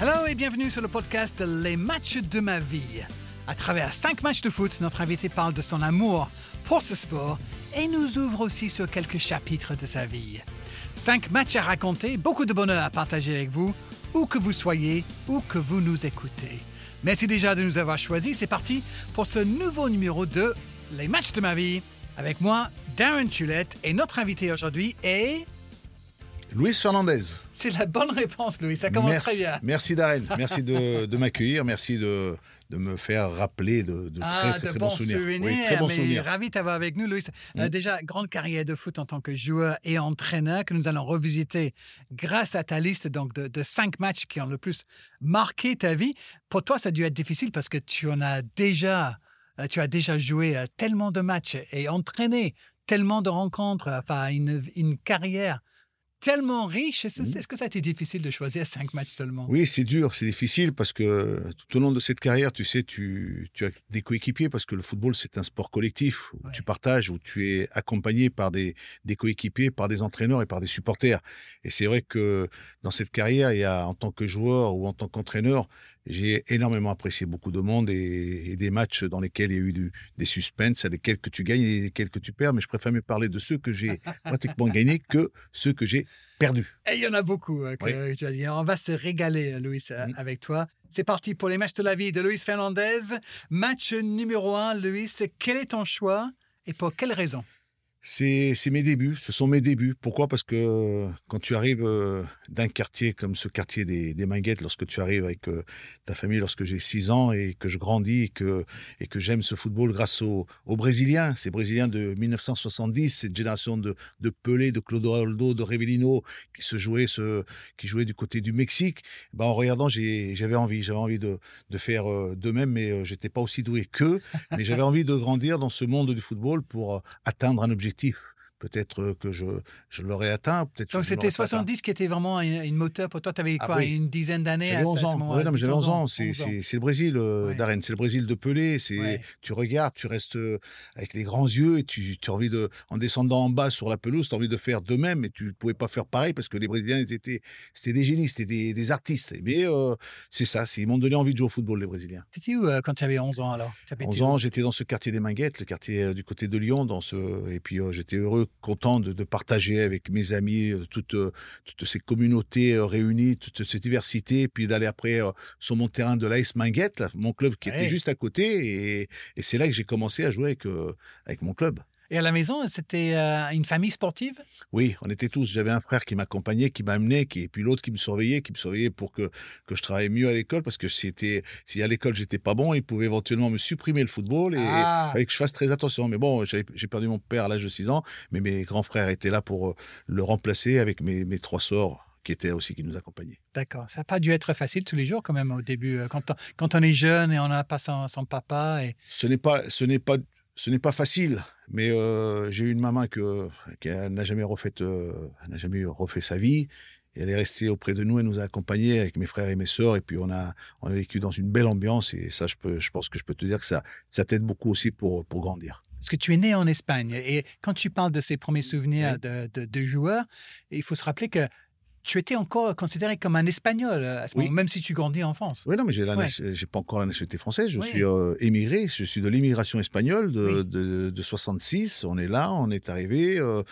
Hello et bienvenue sur le podcast Les matchs de ma vie. À travers cinq matchs de foot, notre invité parle de son amour pour ce sport et nous ouvre aussi sur quelques chapitres de sa vie. Cinq matchs à raconter, beaucoup de bonheur à partager avec vous, où que vous soyez, où que vous nous écoutez. Merci déjà de nous avoir choisis. C'est parti pour ce nouveau numéro de Les matchs de ma vie. Avec moi, Darren Chulette et notre invité aujourd'hui est... Luis Fernandez. C'est la bonne réponse, Louis. Ça commence merci, très bien. Merci Darren. Merci de, de m'accueillir. Merci de, de, me faire rappeler de, de ah, très, très, de très bons souvenirs. souvenirs. Oui, très bons mais souvenirs. ravi de t'avoir avec nous, Louis. Euh, Mm. déjà, grande carrière de foot en tant que joueur et entraîneur que nous allons revisiter grâce à ta liste donc de, de cinq matchs qui ont le plus marqué ta vie. Pour toi, ça a dû être difficile parce que tu en as déjà, euh, tu as déjà joué euh, tellement de matchs et entraîné tellement de rencontres, enfin une, une carrière tellement riche. Est-ce Mm. est-ce que ça a été difficile de choisir cinq matchs seulement? Oui, c'est dur, c'est difficile parce que tout au long de cette carrière, tu sais, tu, tu as des coéquipiers parce que le football, c'est un sport collectif où Ouais. tu partages, où tu es accompagné par des, des coéquipiers, par des entraîneurs et par des supporters. Et c'est vrai que dans cette carrière, il y a en tant que joueur ou en tant qu'entraîneur, j'ai énormément apprécié beaucoup de monde et, et des matchs dans lesquels il y a eu du- des suspens, à lesquels que tu gagnes et lesquels que tu perds. Mais je préfère mieux parler de ceux que j'ai pratiquement gagnés que ceux que j'ai perdus. Et il y en a beaucoup. euh, que tu as dit. On va se régaler, euh, Luis, euh, Mhm. avec toi. C'est parti pour les matchs de la vie de Luis Fernandez. Match numéro un, Luis. Quel est ton choix et pour quelle raison? C'est mes débuts, ce sont mes débuts. Pourquoi? Parce que euh, quand tu arrives euh, d'un quartier comme ce quartier des, des Minguettes, lorsque tu arrives avec euh, ta famille, lorsque j'ai 6 ans et que je grandis et que, j'aime ce football grâce aux, Brésiliens, ces Brésiliens de 1970, cette génération de, Pelé, de Clodoaldo, de Revellino qui se jouaient, ce, qui jouaient du côté du Mexique, ben, en regardant, j'avais envie, j'avais envie de, faire de même, mais j'étais pas aussi doué qu'eux, mais j'avais envie de grandir dans ce monde du football pour atteindre un objectif. objectif. Peut-être que je, je l'aurais atteint, peut-être Donc c'était l'aurais pas atteint. 70 qui était vraiment une, une moteur pour toi. Tu avais Ah quoi oui. Une dizaine d'années à, J'avais ce- 11 à ce ans. moment non, mais j'avais 11 ans. C'est 11 ans. c'est- c'est le Brésil, euh, Ouais. Darren. C'est le Brésil de Pelé. C'est Ouais. tu regardes, tu restes euh, avec les grands yeux et tu, tu as envie de, en descendant en bas sur la pelouse, tu as envie de faire de même, mais tu ne pouvais pas faire pareil parce que les Brésiliens, ils étaient, c'était des génies, c'était des, des artistes. Mais euh, c'est ça, ils m'ont donné envie de jouer au football, les Brésiliens. C'était où euh, quand tu avais 11 ans alors? Tu habitais 11 où? ans, j'étais dans ce quartier des Minguettes, le quartier du côté de Lyon, dans ce, et puis j'étais heureux, content de, de partager avec mes amis euh, toutes, euh, toutes ces communautés euh, réunies, toute cette diversité, et puis d'aller après sur mon terrain de l'AS Minguettes, là, mon club qui Ouais. était juste à côté, et, et c'est là que j'ai commencé à jouer avec, avec mon club. Et à la maison, c'était euh, une famille sportive? Oui, on était tous. J'avais un frère qui m'accompagnait, qui m'amenait, qui et puis l'autre qui me surveillait, qui me surveillait pour que que je travaille mieux à l'école parce que si à l'école j'étais pas bon, il pouvait éventuellement me supprimer le football et Ah. il fallait que je fasse très attention. Mais bon, j'ai perdu mon père à l'âge de 6 ans, mais mes grands frères étaient là pour euh, le remplacer avec mes mes trois sœurs qui étaient aussi qui nous accompagnaient. D'accord. Ça n'a pas dû être facile tous les jours quand même au début. euh, Quand on, quand on est jeune et on n'a pas son, son papa. Et... Ce n'est pas ce n'est pas ce n'est pas facile, mais euh, j'ai eu une maman que qui n'a jamais refait euh, n'a jamais refait sa vie. Et elle est restée auprès de nous, elle nous a accompagnés avec mes frères et mes sœurs, et puis on a, on a vécu dans une belle ambiance, et ça, je, peux, je pense que je peux te dire que ça, ça t'aide beaucoup aussi pour, pour grandir. Parce que tu es né en Espagne. Et quand tu parles de ces premiers souvenirs Oui. de, de, de joueurs, il faut se rappeler que tu étais encore considéré comme un Espagnol euh, à ce Oui. moment, même si tu grandis en France. Oui, non, mais j'ai Ouais. j'ai pas encore la nationalité française. Je Oui. suis euh, émigré. Je suis de l'immigration espagnole de, Oui. de, de 66. On est là, on est arrivé. euh,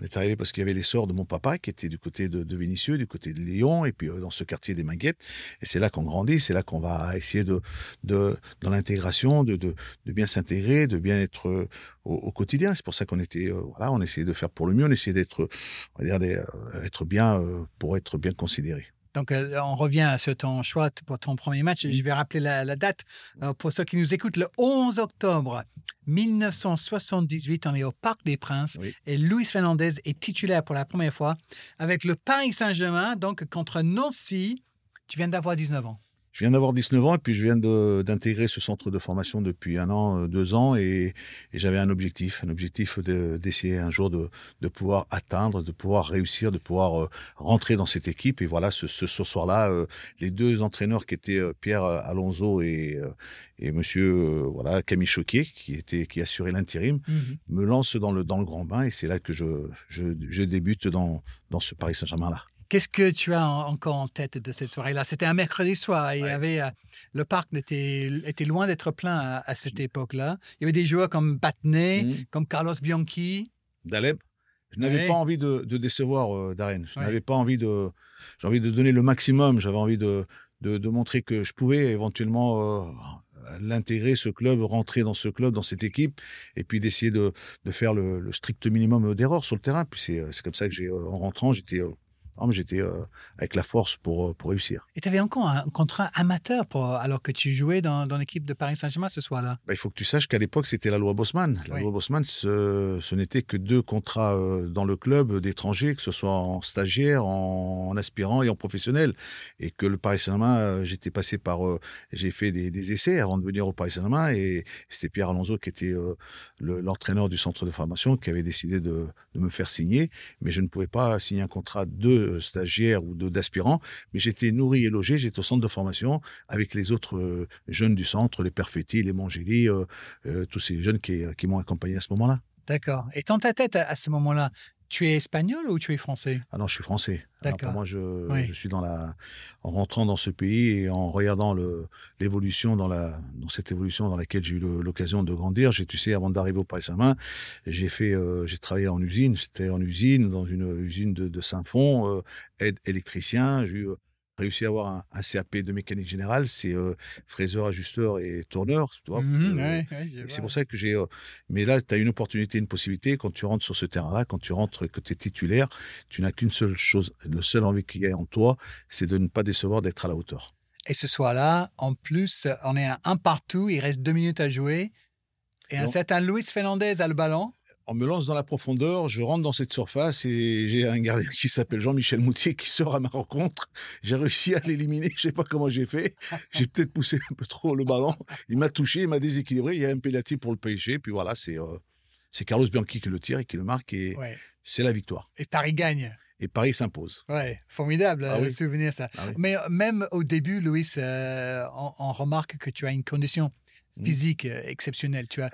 on est arrivé parce qu'il y avait les sœurs de mon papa qui étaient du côté de, de Vénissieux, du côté de Lyon, et puis euh, dans ce quartier des Minguettes. Et c'est là qu'on grandit. C'est là qu'on va essayer de, de dans l'intégration, de, de, de bien s'intégrer, de bien être euh, au, au quotidien. C'est pour ça qu'on était, euh, voilà, on essayait de faire pour le mieux. On essayait d'être, on va dire, euh, être bien euh, pour être bien considéré. Donc, on revient sur ton choix pour ton premier match. Je vais rappeler la, la date euh, pour ceux qui nous écoutent. Le 11 octobre 1978, on est au Parc des Princes Oui. et Luis Fernandez est titulaire pour la première fois avec le Paris Saint-Germain, donc contre Nancy. Tu viens d'avoir 19 ans. Je viens d'avoir 19 ans et puis je viens d'intégrer ce centre de formation depuis un an, euh, deux ans et, et j'avais un objectif, un objectif de- d'essayer un jour de, de pouvoir atteindre, de pouvoir réussir, de pouvoir euh, rentrer dans cette équipe. Et voilà, ce, ce, ce soir-là, euh, les deux entraîneurs qui étaient euh, Pierre Alonso et, et Monsieur voilà Camille Choquier, qui était qui assurait l'intérim, Mhm. me lancent dans le dans le grand bain et c'est là que je je, je débute dans dans ce Paris Saint-Germain là. Qu'est-ce que tu as encore en tête de cette soirée-là? C'était un mercredi soir. Il y avait, euh, le parc était, était loin d'être plein à, cette époque-là. Il y avait des joueurs comme Batney, mmh. comme Carlos Bianchi. Daleb. Je n'avais pas envie de, décevoir euh, Darren. Je n'avais pas envie de. J'ai envie de donner le maximum. J'avais envie de, de, montrer que je pouvais éventuellement euh, l'intégrer, ce club, rentrer dans ce club, dans cette équipe, et puis d'essayer de, de, faire le, le strict minimum d'erreurs sur le terrain. Puis c'est comme ça que j'ai, en rentrant, j'étais j'étais euh, avec la force pour, euh, pour réussir. Et tu avais encore un contrat amateur pour, alors que tu jouais dans, dans l'équipe de Paris Saint-Germain ce soir-là? Bah, Il faut que tu saches qu'à l'époque, c'était la loi Bosman. La loi Bosman, ce, ce n'était que deux contrats euh, dans le club d'étrangers, que ce soit en stagiaire, en, aspirant et en professionnel. Et que le Paris Saint-Germain, j'étais passé par. j'ai fait des, des, essais avant de venir au Paris Saint-Germain et c'était Pierre Alonso qui était l'entraîneur du centre de formation qui avait décidé de, de me faire signer. Mais je ne pouvais pas signer un contrat de stagiaires ou d'aspirants, mais j'étais nourri et logé, j'étais au centre de formation avec les autres euh, jeunes du centre, les Perfetti, les Mongeli, euh, euh, tous ces jeunes qui, qui m'ont accompagné à ce moment-là. D'accord. Et dans ta tête, à ce moment-là, tu es espagnol ou tu es français? Ah non, je suis français. D'accord. Moi, je, je, suis dans la, en rentrant dans ce pays et en regardant l'évolution dans la, dans cette évolution dans laquelle j'ai eu l'occasion de grandir. J'ai, tu sais, avant d'arriver au Paris Saint-Germain, j'ai fait, euh, j'ai travaillé en usine. J'étais en usine, dans une usine de, de Saint-Fond, euh, aide électricien. J'ai eu réussi à avoir un, CAP de mécanique générale, c'est euh, fraiseur, ajusteur et tourneur. Mmh euh, c'est pour ça que j'ai. Euh, mais là, tu as une opportunité, une possibilité. Quand tu rentres sur ce terrain-là, quand tu rentres, que tu es titulaire, tu n'as qu'une seule chose. Le seul envie qu'il y a en toi, c'est de ne pas décevoir, d'être à la hauteur. Et ce soir-là, en plus, on est à un partout, il reste deux minutes à jouer. Et un certain Luis Fernandez a le ballon on me lance dans la profondeur, je rentre dans cette surface et j'ai un gardien qui s'appelle Jean-Michel Moutier qui sort à ma rencontre. J'ai réussi à l'éliminer, je sais pas comment j'ai fait. J'ai peut-être poussé un peu trop le ballon. Il m'a touché, il m'a déséquilibré. Il y a un pénalty pour le PSG. Puis voilà, c'est euh, c'est Carlos Bianchi qui le tire et qui le marque et c'est la victoire. Et Paris gagne. Et Paris s'impose. Ouais, formidable ah euh, souvenir ça. Ah Mais euh, même au début, Louis, on, remarque que tu as une condition. Physique euh, exceptionnel. Tu vois,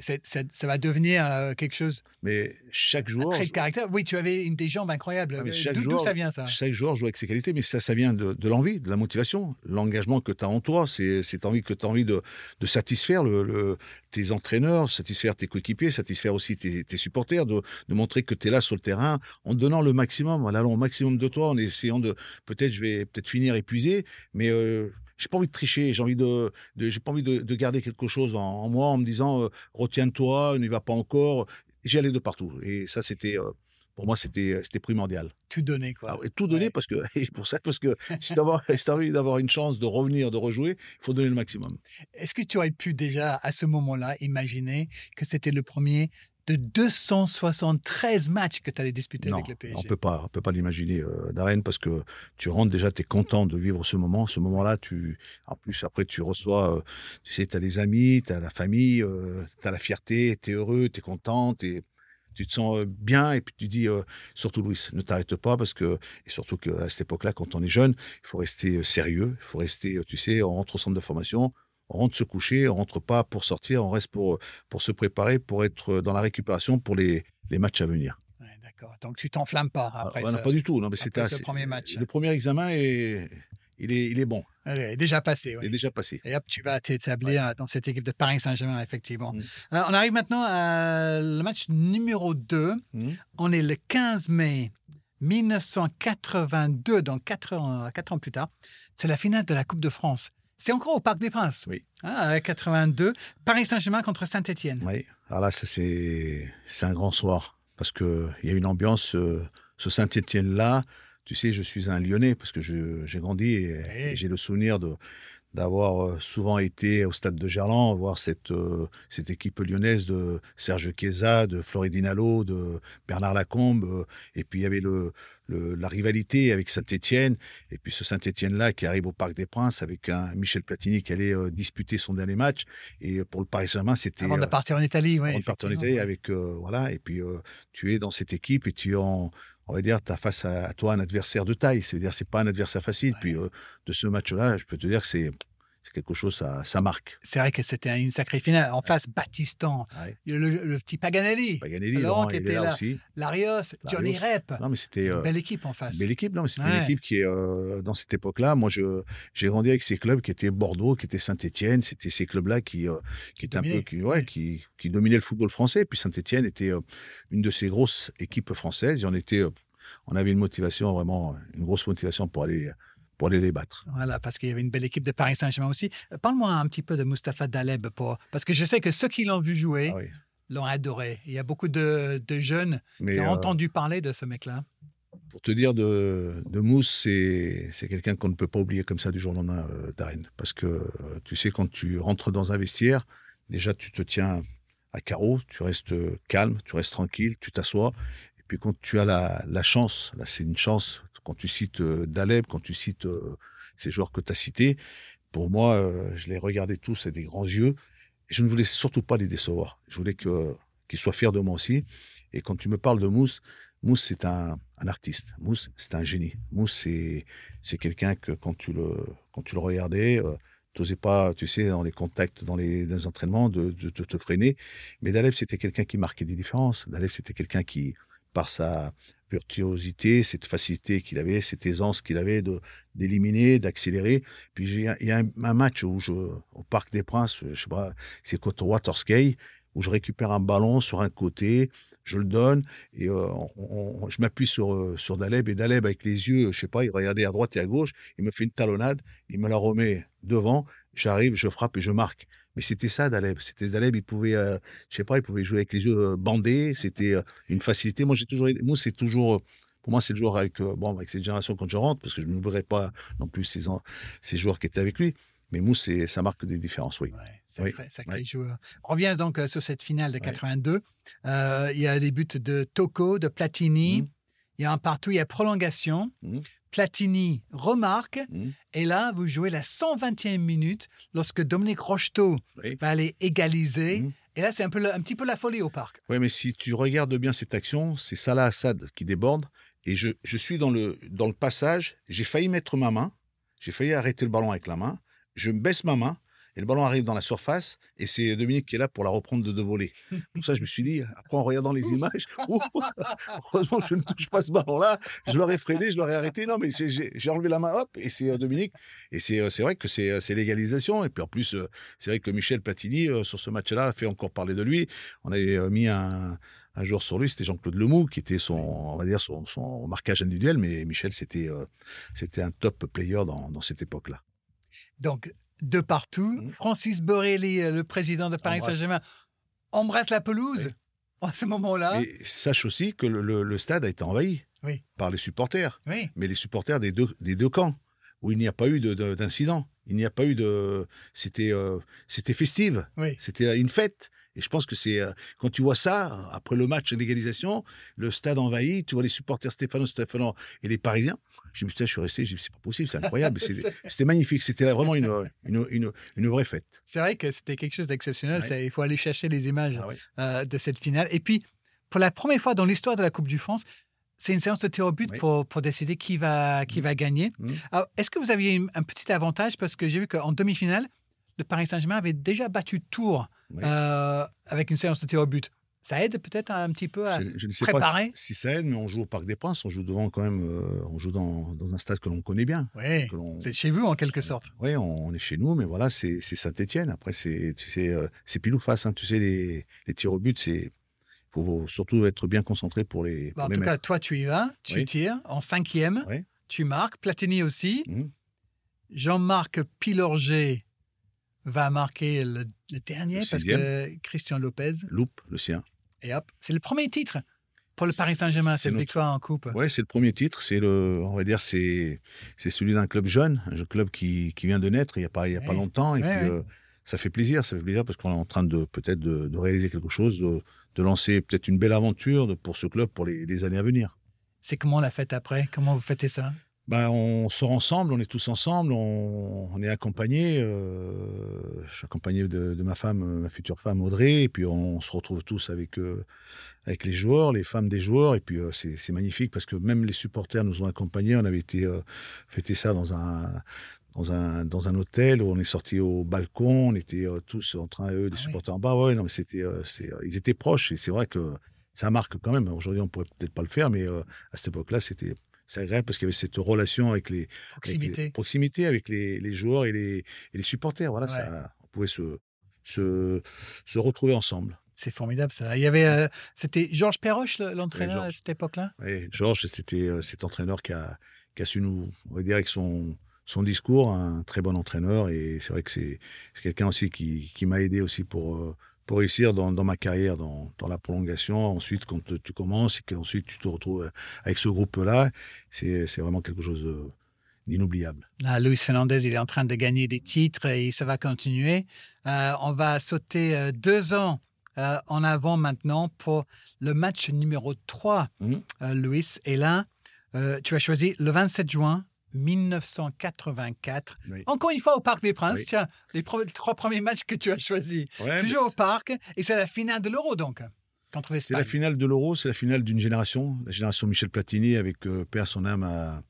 ça, va devenir euh, quelque chose. Mais chaque joueur. Très caractère. Oui, tu avais une, des jambes incroyables. D'où ça vient ça? Chaque joueur joue avec ses qualités, mais ça, ça vient de, l'envie, de la motivation, l'engagement que tu as en toi. C'est cette envie que tu as envie de, satisfaire le, tes entraîneurs, satisfaire tes coéquipiers, satisfaire aussi tes, supporters, de, montrer que tu es là sur le terrain en donnant le maximum, en allant au maximum de toi, en essayant de. Peut-être je vais peut-être finir épuisé, mais. Euh, j'ai pas envie de tricher, j'ai envie de, j'ai pas envie de, garder quelque chose en, moi en me disant euh, retiens-toi, n'y va pas encore. J'y allais de partout et ça c'était euh, pour moi c'était euh, c'était primordial. Tout donner quoi. Ah tout donner parce que et pour ça parce que si tu as envie d'avoir une chance de revenir, de rejouer, il faut donner le maximum. Est-ce que tu aurais pu déjà à ce moment-là imaginer que c'était le premier de 273 matchs que tu allais disputer avec le PSG. On peut pas, on peut pas l'imaginer, euh, Darren, parce que tu rentres déjà, tu es content de vivre ce moment. Ce moment-là, tu, en plus, après, tu reçois, euh, tu sais, tu as les amis, tu as la famille, euh, tu as la fierté, tu es heureux, tu es content, tu te sens euh, bien et puis tu dis surtout Louis ne t'arrête pas parce que et surtout qu'à cette époque-là quand on est jeune il faut rester sérieux il faut rester tu sais on rentre au centre de formation on rentre se coucher, on rentre pas pour sortir, on reste pour, pour se préparer, pour être dans la récupération pour les, les matchs à venir. D'accord. Donc tu t'enflammes pas ah, après Pas du tout. Non, mais c'était ce premier match. Le premier examen est, il est, il est bon. Il est déjà passé. Il est déjà passé. Et hop, tu vas t'établir dans cette équipe de Paris Saint-Germain, effectivement. Mm. Euh, on arrive maintenant à le match numéro 2. Mm. On est le 15 mai 1982, donc 4 ans, 4 ans plus tard. C'est la finale de la Coupe de France. C'est encore au Parc des Princes. Oui. Ah, 82. Paris Saint-Germain contre Saint-Etienne. Oui. Alors là, c'est un grand soir parce qu'il y a une ambiance. Euh, ce Saint-Etienne-là, tu sais, je suis un Lyonnais parce que j'ai grandi et, j'ai le souvenir de d'avoir euh, souvent été au stade de Gerland, voir cette, euh, cette équipe lyonnaise de Serge Chiesa, de Floridinalo, de Bernard Lacombe, et puis il y avait le, la rivalité avec Saint-Etienne, et puis ce Saint-Etienne-là qui arrive au Parc des Princes avec un Michel Platini qui allait euh, disputer son dernier match. Et pour le Paris Saint-Germain, c'était... Avant de partir en Italie, oui. Avant de partir en Italie avec... Euh, voilà, et puis euh, tu es dans cette équipe et tu en on va dire, tu as face à, toi un adversaire de taille. C'est-à-dire, c'est pas un adversaire facile. Puis de ce match-là, je peux te dire que c'est c'est quelque chose, ça, ça marque. C'est vrai que c'était une sacrée finale. En face, Battistan, Ouais. le, le petit Paganelli, Paganelli, Laurent Laurent, qui était là. Larios, Johnny Rep. Non, mais c'était Une euh, belle équipe en face. une belle équipe. Non, mais c'était Ouais. une équipe qui est euh, dans cette époque-là. Moi, je j'ai grandi avec ces clubs qui étaient Bordeaux, qui étaient Saint-Étienne. C'était ces clubs-là qui euh, qui étaient un dominaient. peu qui ouais, qui qui dominaient le football français. Puis Saint-Étienne était euh, une de ces grosses équipes françaises. Et on était, on avait une motivation vraiment, une grosse motivation pour aller pour aller les battre. Voilà, parce qu'il y avait une belle équipe de Paris Saint-Germain aussi. Euh, Parle-moi un petit peu de Mustapha Daleb, pour... parce que je sais que ceux qui l'ont vu jouer Ah oui. l'ont adoré. Il y a beaucoup de, de jeunes Mais qui ont euh, entendu parler de ce mec-là. pour te dire de, de Mousse, c'est quelqu'un qu'on ne peut pas oublier comme ça du jour au lendemain, euh, Darren. Parce que euh, tu sais, quand tu rentres dans un vestiaire, déjà tu te tiens à carreau, tu restes calme, tu restes tranquille, tu t'assois. Et puis quand tu as la, la chance, là c'est une chance, quand tu cites euh, Daleb, quand tu cites euh, ces joueurs que tu as cités, pour moi, euh, je les regardais tous avec des grands yeux. Et je ne voulais surtout pas les décevoir. Je voulais qu'ils soient fiers de moi aussi. Et quand tu me parles de Mousse, Mousse, c'est un, artiste. Mousse, c'est un génie. Mousse, c'est, quelqu'un que quand tu le, regardais, tu n'osais pas, tu sais, dans les contacts, dans les, dans les entraînements, de te freiner. Mais Daleb, c'était quelqu'un qui marquait des différences. Daleb, c'était quelqu'un qui, par sa virtuosité, cette facilité qu'il avait, cette aisance qu'il avait d'éliminer, d'accélérer. Puis il y a un, match où je, au Parc des Princes, je sais pas, c'est contre Waterskey, où je récupère un ballon sur un côté, je le donne et euh, je m'appuie sur, euh, sur Daleb et Daleb avec les yeux, je sais pas, il regardait à droite et à gauche, il me fait une talonnade, il me la remet devant, j'arrive, je frappe et je marque. Mais c'était ça Daleb, c'était Daleb, il pouvait, euh, je sais pas, il pouvait jouer avec les yeux euh, bandés, c'était euh, une facilité. Moi j'ai toujours, moi c'est toujours, pour moi c'est le joueur avec, euh, bon, avec cette génération quand je rentre, parce que je n'oublierai pas non plus ces, ces joueurs qui étaient avec lui. Mais Mousse, ça marque des différences, oui. Ouais, sacré, sacré ouais. joueur. On revient donc sur cette finale de Ouais. 82. Euh, il y a des buts de Tocco, de Platini. Mhm. Il y a un partout, il y a prolongation. Mhm. Platini remarque. Mhm. Et là, vous jouez la 121e minute lorsque Dominique Rocheteau Oui. va aller égaliser. Mhm. Et là, c'est un, peu le- un petit peu la folie au parc. Oui, mais si tu regardes bien cette action, c'est Salah Assad qui déborde. Et je, je suis dans le, dans le passage. J'ai failli mettre ma main. J'ai failli arrêter le ballon avec la main. Je baisse ma main. Et le ballon arrive dans la surface. Et c'est Dominique qui est là pour la reprendre de deux volets. Pour ça, je me suis dit, après en regardant les images, heureusement que je ne touche pas ce ballon-là. Je l'aurais freiné, je l'aurais arrêté. Non, mais j'ai- enlevé la main, hop, et c'est euh, Dominique. Et c'est euh, vrai que c'est euh, c'est l'égalisation. Et puis en plus, c'est vrai que Michel Platini, sur ce match-là, a fait encore parler de lui. On avait mis un, un joueur sur lui, c'était Jean-Claude Lemoux, qui était son, on va dire, son, son marquage individuel. Mais Michel, c'était euh, c'était un top player dans, dans cette époque-là. Donc, de partout, Mhm. Francis Borelli, euh, le président de Paris. Saint-Germain, embrasse la pelouse Oui. à ce moment-là. Mais sache aussi que le, le- le stade a été envahi Oui. par les supporters. Oui. mais les supporters des deux, des deux camps, où il n'y a pas eu de- de- d'incident. Il n'y a pas eu de. C'était euh, c'était festive. Oui. C'était une fête. Et je pense que c'est. euh, quand tu vois ça, après le match l'égalisation, le stade envahi, tu vois les supporters Stéphano, Stéphano et les Parisiens. Je me suis dit, je suis resté, c'est pas possible, c'est incroyable. C'était magnifique. C'était vraiment une, une, une, une vraie fête. C'est vrai que c'était quelque chose d'exceptionnel. Ouais. Il faut aller chercher les images Ah euh, de cette finale. Et puis, pour la première fois dans l'histoire de la Coupe du France, c'est une séance de tir au but Oui. pour, pour décider qui va, qui va gagner. Alors, Est-ce que vous aviez une- un petit avantage? Parce que j'ai vu qu'en demi-finale, le Paris Saint-Germain avait déjà battu Tours Oui. euh, avec une séance de tir au but. Ça aide peut-être un petit peu à... Je, je ne sais préparer? pas si, si ça aide, mais on joue au Parc des Princes, on joue devant quand même, euh, on joue dans, dans un stade que l'on connaît bien. Oui, c'est chez vous en quelque sorte. Oui, on, on est chez nous, mais voilà, c'est Saint-Etienne. Après, c'est tu sais, euh, c'est pile ou face. hein. Tu sais, les, les tirs au but, c'est faut surtout être bien concentré pour les. Bah, pour en les tout cas, toi, tu y vas, tu Oui. tires en cinquième, Oui. tu marques, Platini aussi. Mhm. Jean-Marc Pilorget va marquer le, le dernier Le parce que Christian Lopez. Loupe, le sien. Et hop, c'est le premier titre pour le Paris Saint-Germain, C'est cette notre- victoire en coupe. Ouais, c'est le premier titre. C'est le, on va dire, c'est c'est celui d'un club jeune, un club qui, qui vient de naître il y a pas il y a pas Oui. longtemps. Et Oui, puis oui. euh, ça fait plaisir, ça fait plaisir parce qu'on est en train de peut-être de, de réaliser quelque chose, de, de lancer peut-être une belle aventure pour ce club pour les, les années à venir. C'est comment la fête après? Comment vous fêtez ça? Ben, on sort ensemble, on est tous ensemble, on, on est accompagnés. euh, je suis accompagné de, de ma femme, ma future femme Audrey, et puis on, se retrouve tous avec, euh, avec les joueurs, les femmes des joueurs, et puis euh, c'est c'est magnifique parce que même les supporters nous ont accompagnés. On avait été euh, fêter ça dans un, dans un, dans un hôtel où on est sorti au balcon, on était euh, tous en train, eux, des Ah supporters en bas. Ouais, non, mais c'était, euh, euh, ils étaient proches et c'est vrai que ça marque quand même. Aujourd'hui, on pourrait peut-être pas le faire, mais euh, à cette époque-là, c'était c'est agréable parce qu'il y avait cette relation avec les, avec les- Proximité. proximité avec les, les joueurs et les, et les supporters. Voilà, Ouais. ça, on pouvait se, se, se retrouver ensemble. C'est formidable ça. Il y avait, euh, c'était Georges Perroche le- l'entraîneur Oui, à cette époque-là? Et Georges, c'était euh, cet entraîneur qui a, qui a su nous, on va dire, avec son, son discours, un très bon entraîneur. Et c'est vrai que c'est quelqu'un aussi qui, qui m'a aidé aussi pour, euh, pour réussir dans, dans ma carrière, dans, dans la prolongation. Ensuite, quand tu- tu commences et qu'ensuite tu te retrouves avec ce groupe-là, c'est vraiment quelque chose de- d'inoubliable. Là, Luis Fernandez, il est en train de gagner des titres et ça va continuer. Euh, on va sauter euh, deux ans euh, en avant maintenant pour le match numéro 3, Mhm. euh, Luis. Et là, euh, tu as choisi le 27 juin 1984. Oui. Encore une fois au Parc des Princes. Oui. Tiens, les trois premiers matchs que tu as choisis. Ouais, Toujours au Parc. Et c'est la finale de l'Euro, donc, contre C'est la finale de l'Euro, c'est la finale d'une génération, la génération Michel Platini avec euh, père son âme à,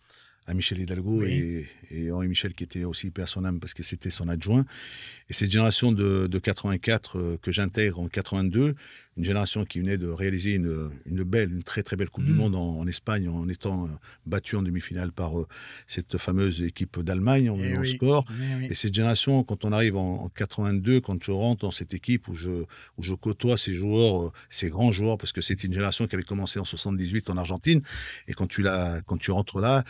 à Michel Hidalgo Oui. et, et Henri Michel qui était aussi père son âme parce que c'était son adjoint. Et cette génération de, de 84 euh, que j'intègre en 82, une génération qui venait de réaliser une, une belle, une très très belle Coupe du Mm. Monde en, en Espagne en étant euh, battu en demi-finale par euh, cette fameuse équipe d'Allemagne en Eh oui. score. Oui, oui. Et cette génération, quand on arrive en, en 82, quand je rentre dans cette équipe où je, où je côtoie ces joueurs, euh, ces grands joueurs, parce que c'était une génération qui avait commencé en 78 en Argentine, et quand tu, quand tu rentres là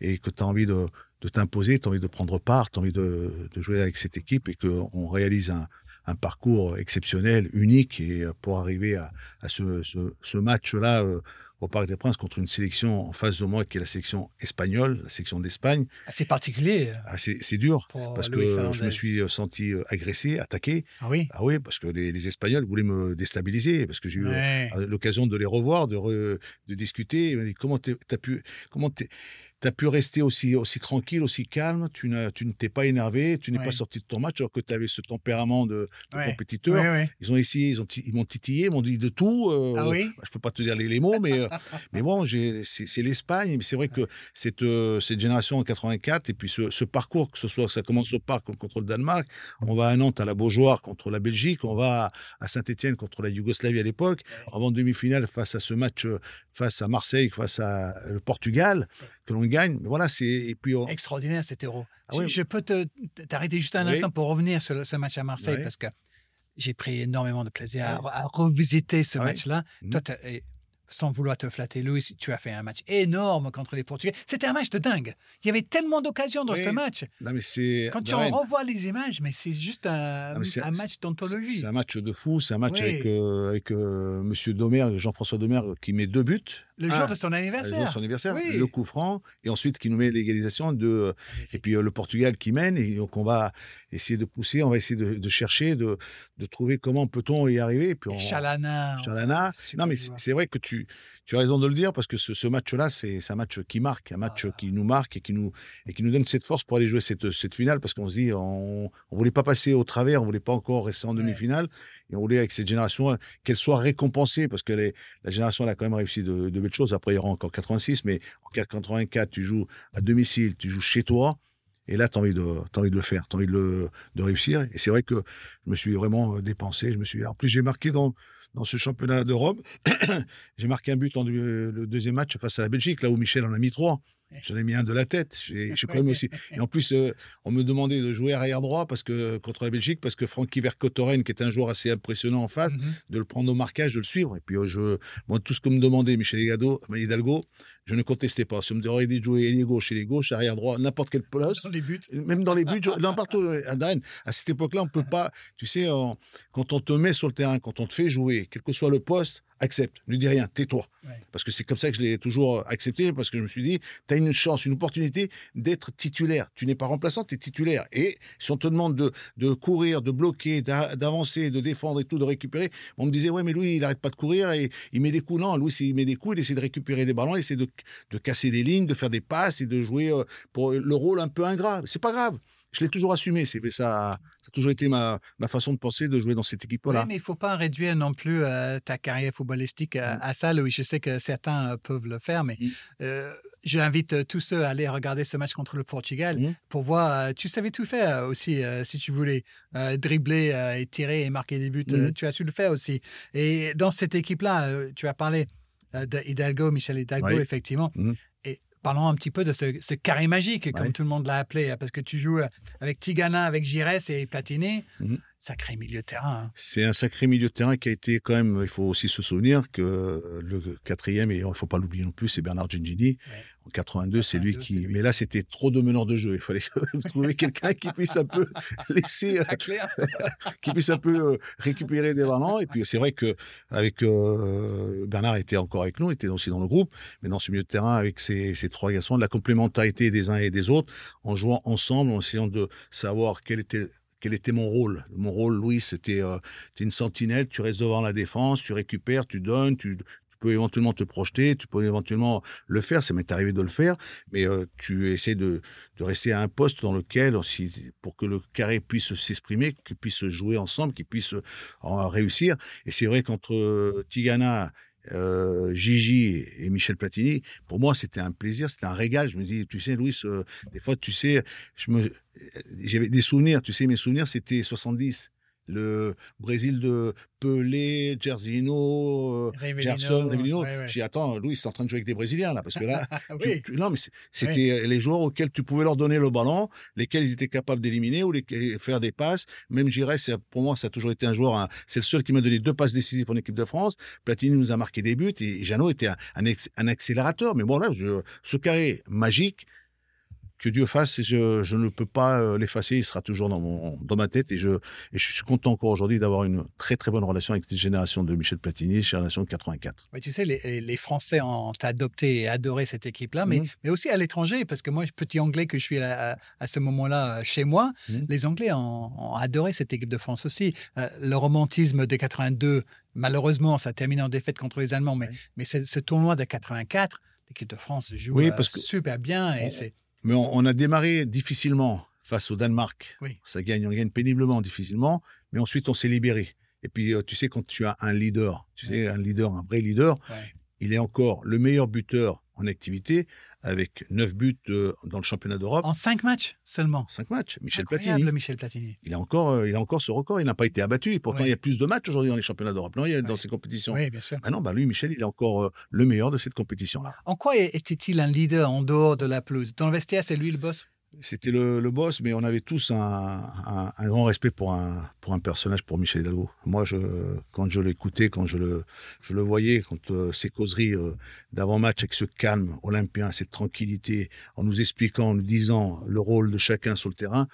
et que tu as envie de, de t'imposer, tu as envie de prendre part, tu as envie de, de jouer avec cette équipe et qu'on réalise un, un parcours exceptionnel, unique, et euh, pour arriver à, à ce, ce, ce match-là euh, au Parc des Princes contre une sélection en face de moi qui est la sélection espagnole, la sélection d'Espagne, Assez particulier ah, c'est dur. Parce que je me suis euh, senti euh, agressé, attaqué. Ah oui? Ah oui, parce que les, les Espagnols voulaient me déstabiliser, parce que j'ai eu Ouais. euh, l'occasion de les revoir, de, re- de discuter. Ils m'ont dit comment tu as pu, rester aussi, aussi tranquille, aussi calme. Tu, n'as- tu ne t'es pas énervé, tu n'es Ouais. pas sorti de ton match alors que tu avais ce tempérament de, de Ouais. compétiteur. Ils ont essayé, ils ont ils m'ont titillé, ils m'ont dit de tout. euh, Ah oui? je peux pas te dire les, les mots, mais, euh, mais bon, j'ai- c'est c'est l'Espagne. Mais c'est vrai que cette, euh, cette génération en 84, et puis ce, ce parcours, que ce soit ça commence au parc contre le Danemark, on va à Nantes à la Beaujoire contre la Belgique, on va à Saint-Etienne contre la Yougoslavie à l'époque, avant demi-finale face à ce match, euh, face à Marseille, face à le Portugal, que l'on gagne. Mais voilà, c'est. Et puis, on- Extraordinaire cet héros. Ah je, oui. je peux te- t'arrêter juste un Oui. instant pour revenir sur le- ce match à Marseille Oui. parce que j'ai pris énormément de plaisir à, Oui. à revisiter ce Ah match-là. Mhm. Toi, sans vouloir te flatter, Louis, tu as fait un match énorme contre les Portugais. C'était un match de dingue. Il y avait tellement d'occasions dans Oui. ce match. Non, mais. Quand tu en revois les images, mais c'est juste un, Ah, match d'anthologie. C'est un match de fou, c'est un match Oui. avec, euh, avec euh, Monsieur Domer, Jean-François Domer, qui met deux buts. Le Ah, jour de son le anniversaire. jour de son anniversaire, Oui. le coup franc, et ensuite qui nous met l'égalisation de, et puis euh, le Portugal qui mène, et donc on va essayer de pousser, on va essayer de, de chercher, de, de trouver comment peut-on y arriver. Et puis Et on, Chalana. Non, mais c'est vrai que tu, tu as raison de le dire parce que ce, ce match-là, c'est un match qui marque, un match Ah. qui nous marque et qui nous, et qui nous donne cette force pour aller jouer cette, cette finale parce qu'on se dit, on, on voulait pas passer au travers, on voulait pas encore rester en demi-finale et on voulait avec cette génération euh, qu'elle soit récompensée parce que les- la génération elle a quand même réussi de, de belles choses. Après, il y aura encore 86, mais en 84, tu joues à domicile, tu joues chez toi. Et là, tu as envie, de, t'as envie de le faire, tu as envie de, le, de réussir. Et c'est vrai que je me suis vraiment dépensé. Je me suis... En plus, j'ai marqué dans, dans ce championnat d'Europe, j'ai marqué un but en le deuxième match face à la Belgique, là où Michel en a mis trois. J'en ai mis un de la tête. J'ai quand même aussi. Et en plus, euh, on me demandait de jouer arrière droit parce que contre la Belgique, parce que Francky Vercotoren, qui est un joueur assez impressionnant en face, Mhm. de le prendre au marquage, de le suivre. Et puis, euh, je, moi, tout ce que me demandait Michel Hidalgo, Hidalgo je ne contestais pas. Si on me demandait de jouer ailier gauche, ailier gauche, arrière droit, n'importe quel poste, Dans les buts. même dans les buts, n'importe où, à Darren, à cette époque-là, on peut pas, tu sais, on- quand on te met sur le terrain, quand on te fait jouer, quel que soit le poste, accepte, ne dis rien, tais-toi. Ouais. Parce que c'est comme ça que je l'ai toujours accepté, parce que je me suis dit, tu as une chance, une opportunité d'être titulaire. Tu n'es pas remplaçant, tu es titulaire. Et si on te demande de, de courir, de bloquer, d'a- d'avancer, de défendre et tout, de récupérer, on me disait, ouais, mais lui, il n'arrête pas de courir et il met des coups. Non, Louis, il met des coups, il essaie de récupérer des ballons, il essaie de, de casser des lignes, de faire des passes et de jouer euh, pour le rôle un peu ingrat. C'est pas grave. Je l'ai toujours assumé. C'est, ça, ça a toujours été ma, ma façon de penser, de jouer dans cette équipe-là. Oui, mais il ne faut pas réduire non plus euh, ta carrière footballistique à, Mm. à ça. Louis, je sais que certains euh, peuvent le faire, mais Mm. euh, J'invite euh, tous ceux à aller regarder ce match contre le Portugal Mhm. pour voir. euh, tu savais tout faire euh, aussi, euh, si tu voulais. Euh, dribbler euh, et tirer et marquer des buts. euh, tu as su le faire aussi. Et dans cette équipe-là, euh, tu as parlé euh, d'Hidalgo, Michel Hidalgo, Oui. effectivement. Parlons un petit peu de ce, ce carré magique, comme Ouais. tout le monde l'a appelé, hein, parce que tu joues euh, avec Tigana, avec Giresse et Platini. Mhm. Sacré milieu de terrain. hein. C'est un sacré milieu de terrain qui a été quand même, il faut aussi se souvenir que le quatrième, et il ne faut pas l'oublier non plus, c'est Bernard Gengini. En 82, c'est lui 82, qui. lui. Mais là, c'était trop de meneurs de jeu. Il fallait trouver quelqu'un qui puisse un peu laisser, euh, qui puisse un peu euh, récupérer des ballons. Et puis, c'est vrai que avec euh, Bernard était encore avec nous, était aussi dans le groupe, mais dans ce milieu de terrain avec ces, ces trois garçons, de la complémentarité des uns et des autres, en jouant ensemble, en essayant de savoir quel était quel était mon rôle Mon rôle, Louis, c'était euh, une sentinelle, tu restes devant la défense, tu récupères, tu donnes, tu, tu peux éventuellement te projeter, tu peux éventuellement le faire, ça m'est arrivé de le faire, mais euh, tu essaies de, de rester à un poste dans lequel, si, pour que le carré puisse s'exprimer, qu'il puisse jouer ensemble, qu'il puisse euh, réussir. Et c'est vrai qu'entre euh, Tigana, euh, Gigi et Michel Platini, pour moi, c'était un plaisir, c'était un régal. Je me dis, tu sais, Louis, euh, des fois, tu sais, je me, j'avais des souvenirs, tu sais, mes souvenirs, c'était 70. Le Brésil de Pelé, Gersino, euh, Gerson, ouais, ouais. J'ai dit, attends, Louis, c'est en train de jouer avec des Brésiliens, là, parce que là, tu- oui. tu- non, mais c'était les joueurs auxquels tu pouvais leur donner le ballon, lesquels ils étaient capables d'éliminer ou lesquels faire des passes. Même c'est- pour moi, ça a toujours été un joueur, un- c'est le seul qui m'a donné deux passes décisives en équipe de France. Platini nous a marqué des buts et Jeannot était un, un, ex- un accélérateur. Mais bon, là, je, ce carré magique, que Dieu fasse, je, je ne peux pas euh, l'effacer, il sera toujours dans, mon, dans ma tête et je, et je suis content encore aujourd'hui d'avoir une très très bonne relation avec cette génération de Michel Platini, génération 84. Ouais, tu sais, les, les Français ont adopté et adoré cette équipe-là, mais, Mhm. mais aussi à l'étranger, parce que moi, petit anglais que je suis à, ce moment-là euh, chez moi, Mhm. les Anglais ont, ont adoré cette équipe de France aussi. Euh, le romantisme de 82, malheureusement, ça termine en défaite contre les Allemands, mais, mais ce tournoi de 84, l'équipe de France joue Oui, euh, parce que- super bien. Et c'est Mais on, on a démarré difficilement face au Danemark. Oui. Ça gagne, on gagne péniblement, difficilement, mais ensuite on s'est libéré. Et puis, euh, tu sais, quand tu as un leader, tu sais, un leader, un vrai leader, Ouais. il est encore le meilleur buteur en activité, avec 9 buts euh, dans le championnat d'Europe, en cinq matchs seulement. 5 matchs. Michel Incroyable, Platini, Michel Platini. il a encore, euh, il a encore ce record, il n'a pas été abattu. Et pourtant, Ouais. il y a plus de matchs aujourd'hui dans les championnats d'Europe, non, il y a, dans ces compétitions. Oui, bien sûr. Ah non, bah lui, Michel, il est encore euh, le meilleur de cette compétition-là. En quoi était-il un leader en dehors de la pelouse? Dans le vestiaire, c'est lui le boss? C'était le, le boss, mais on avait tous un, un- un grand respect pour un, pour un personnage, pour Michel Hidalgo. Moi, je, quand je l'écoutais, quand je le, je le voyais, quand euh, ces causeries euh, d'avant-match avec ce calme olympien, cette tranquillité, en nous expliquant, en nous disant le rôle de chacun sur le terrain,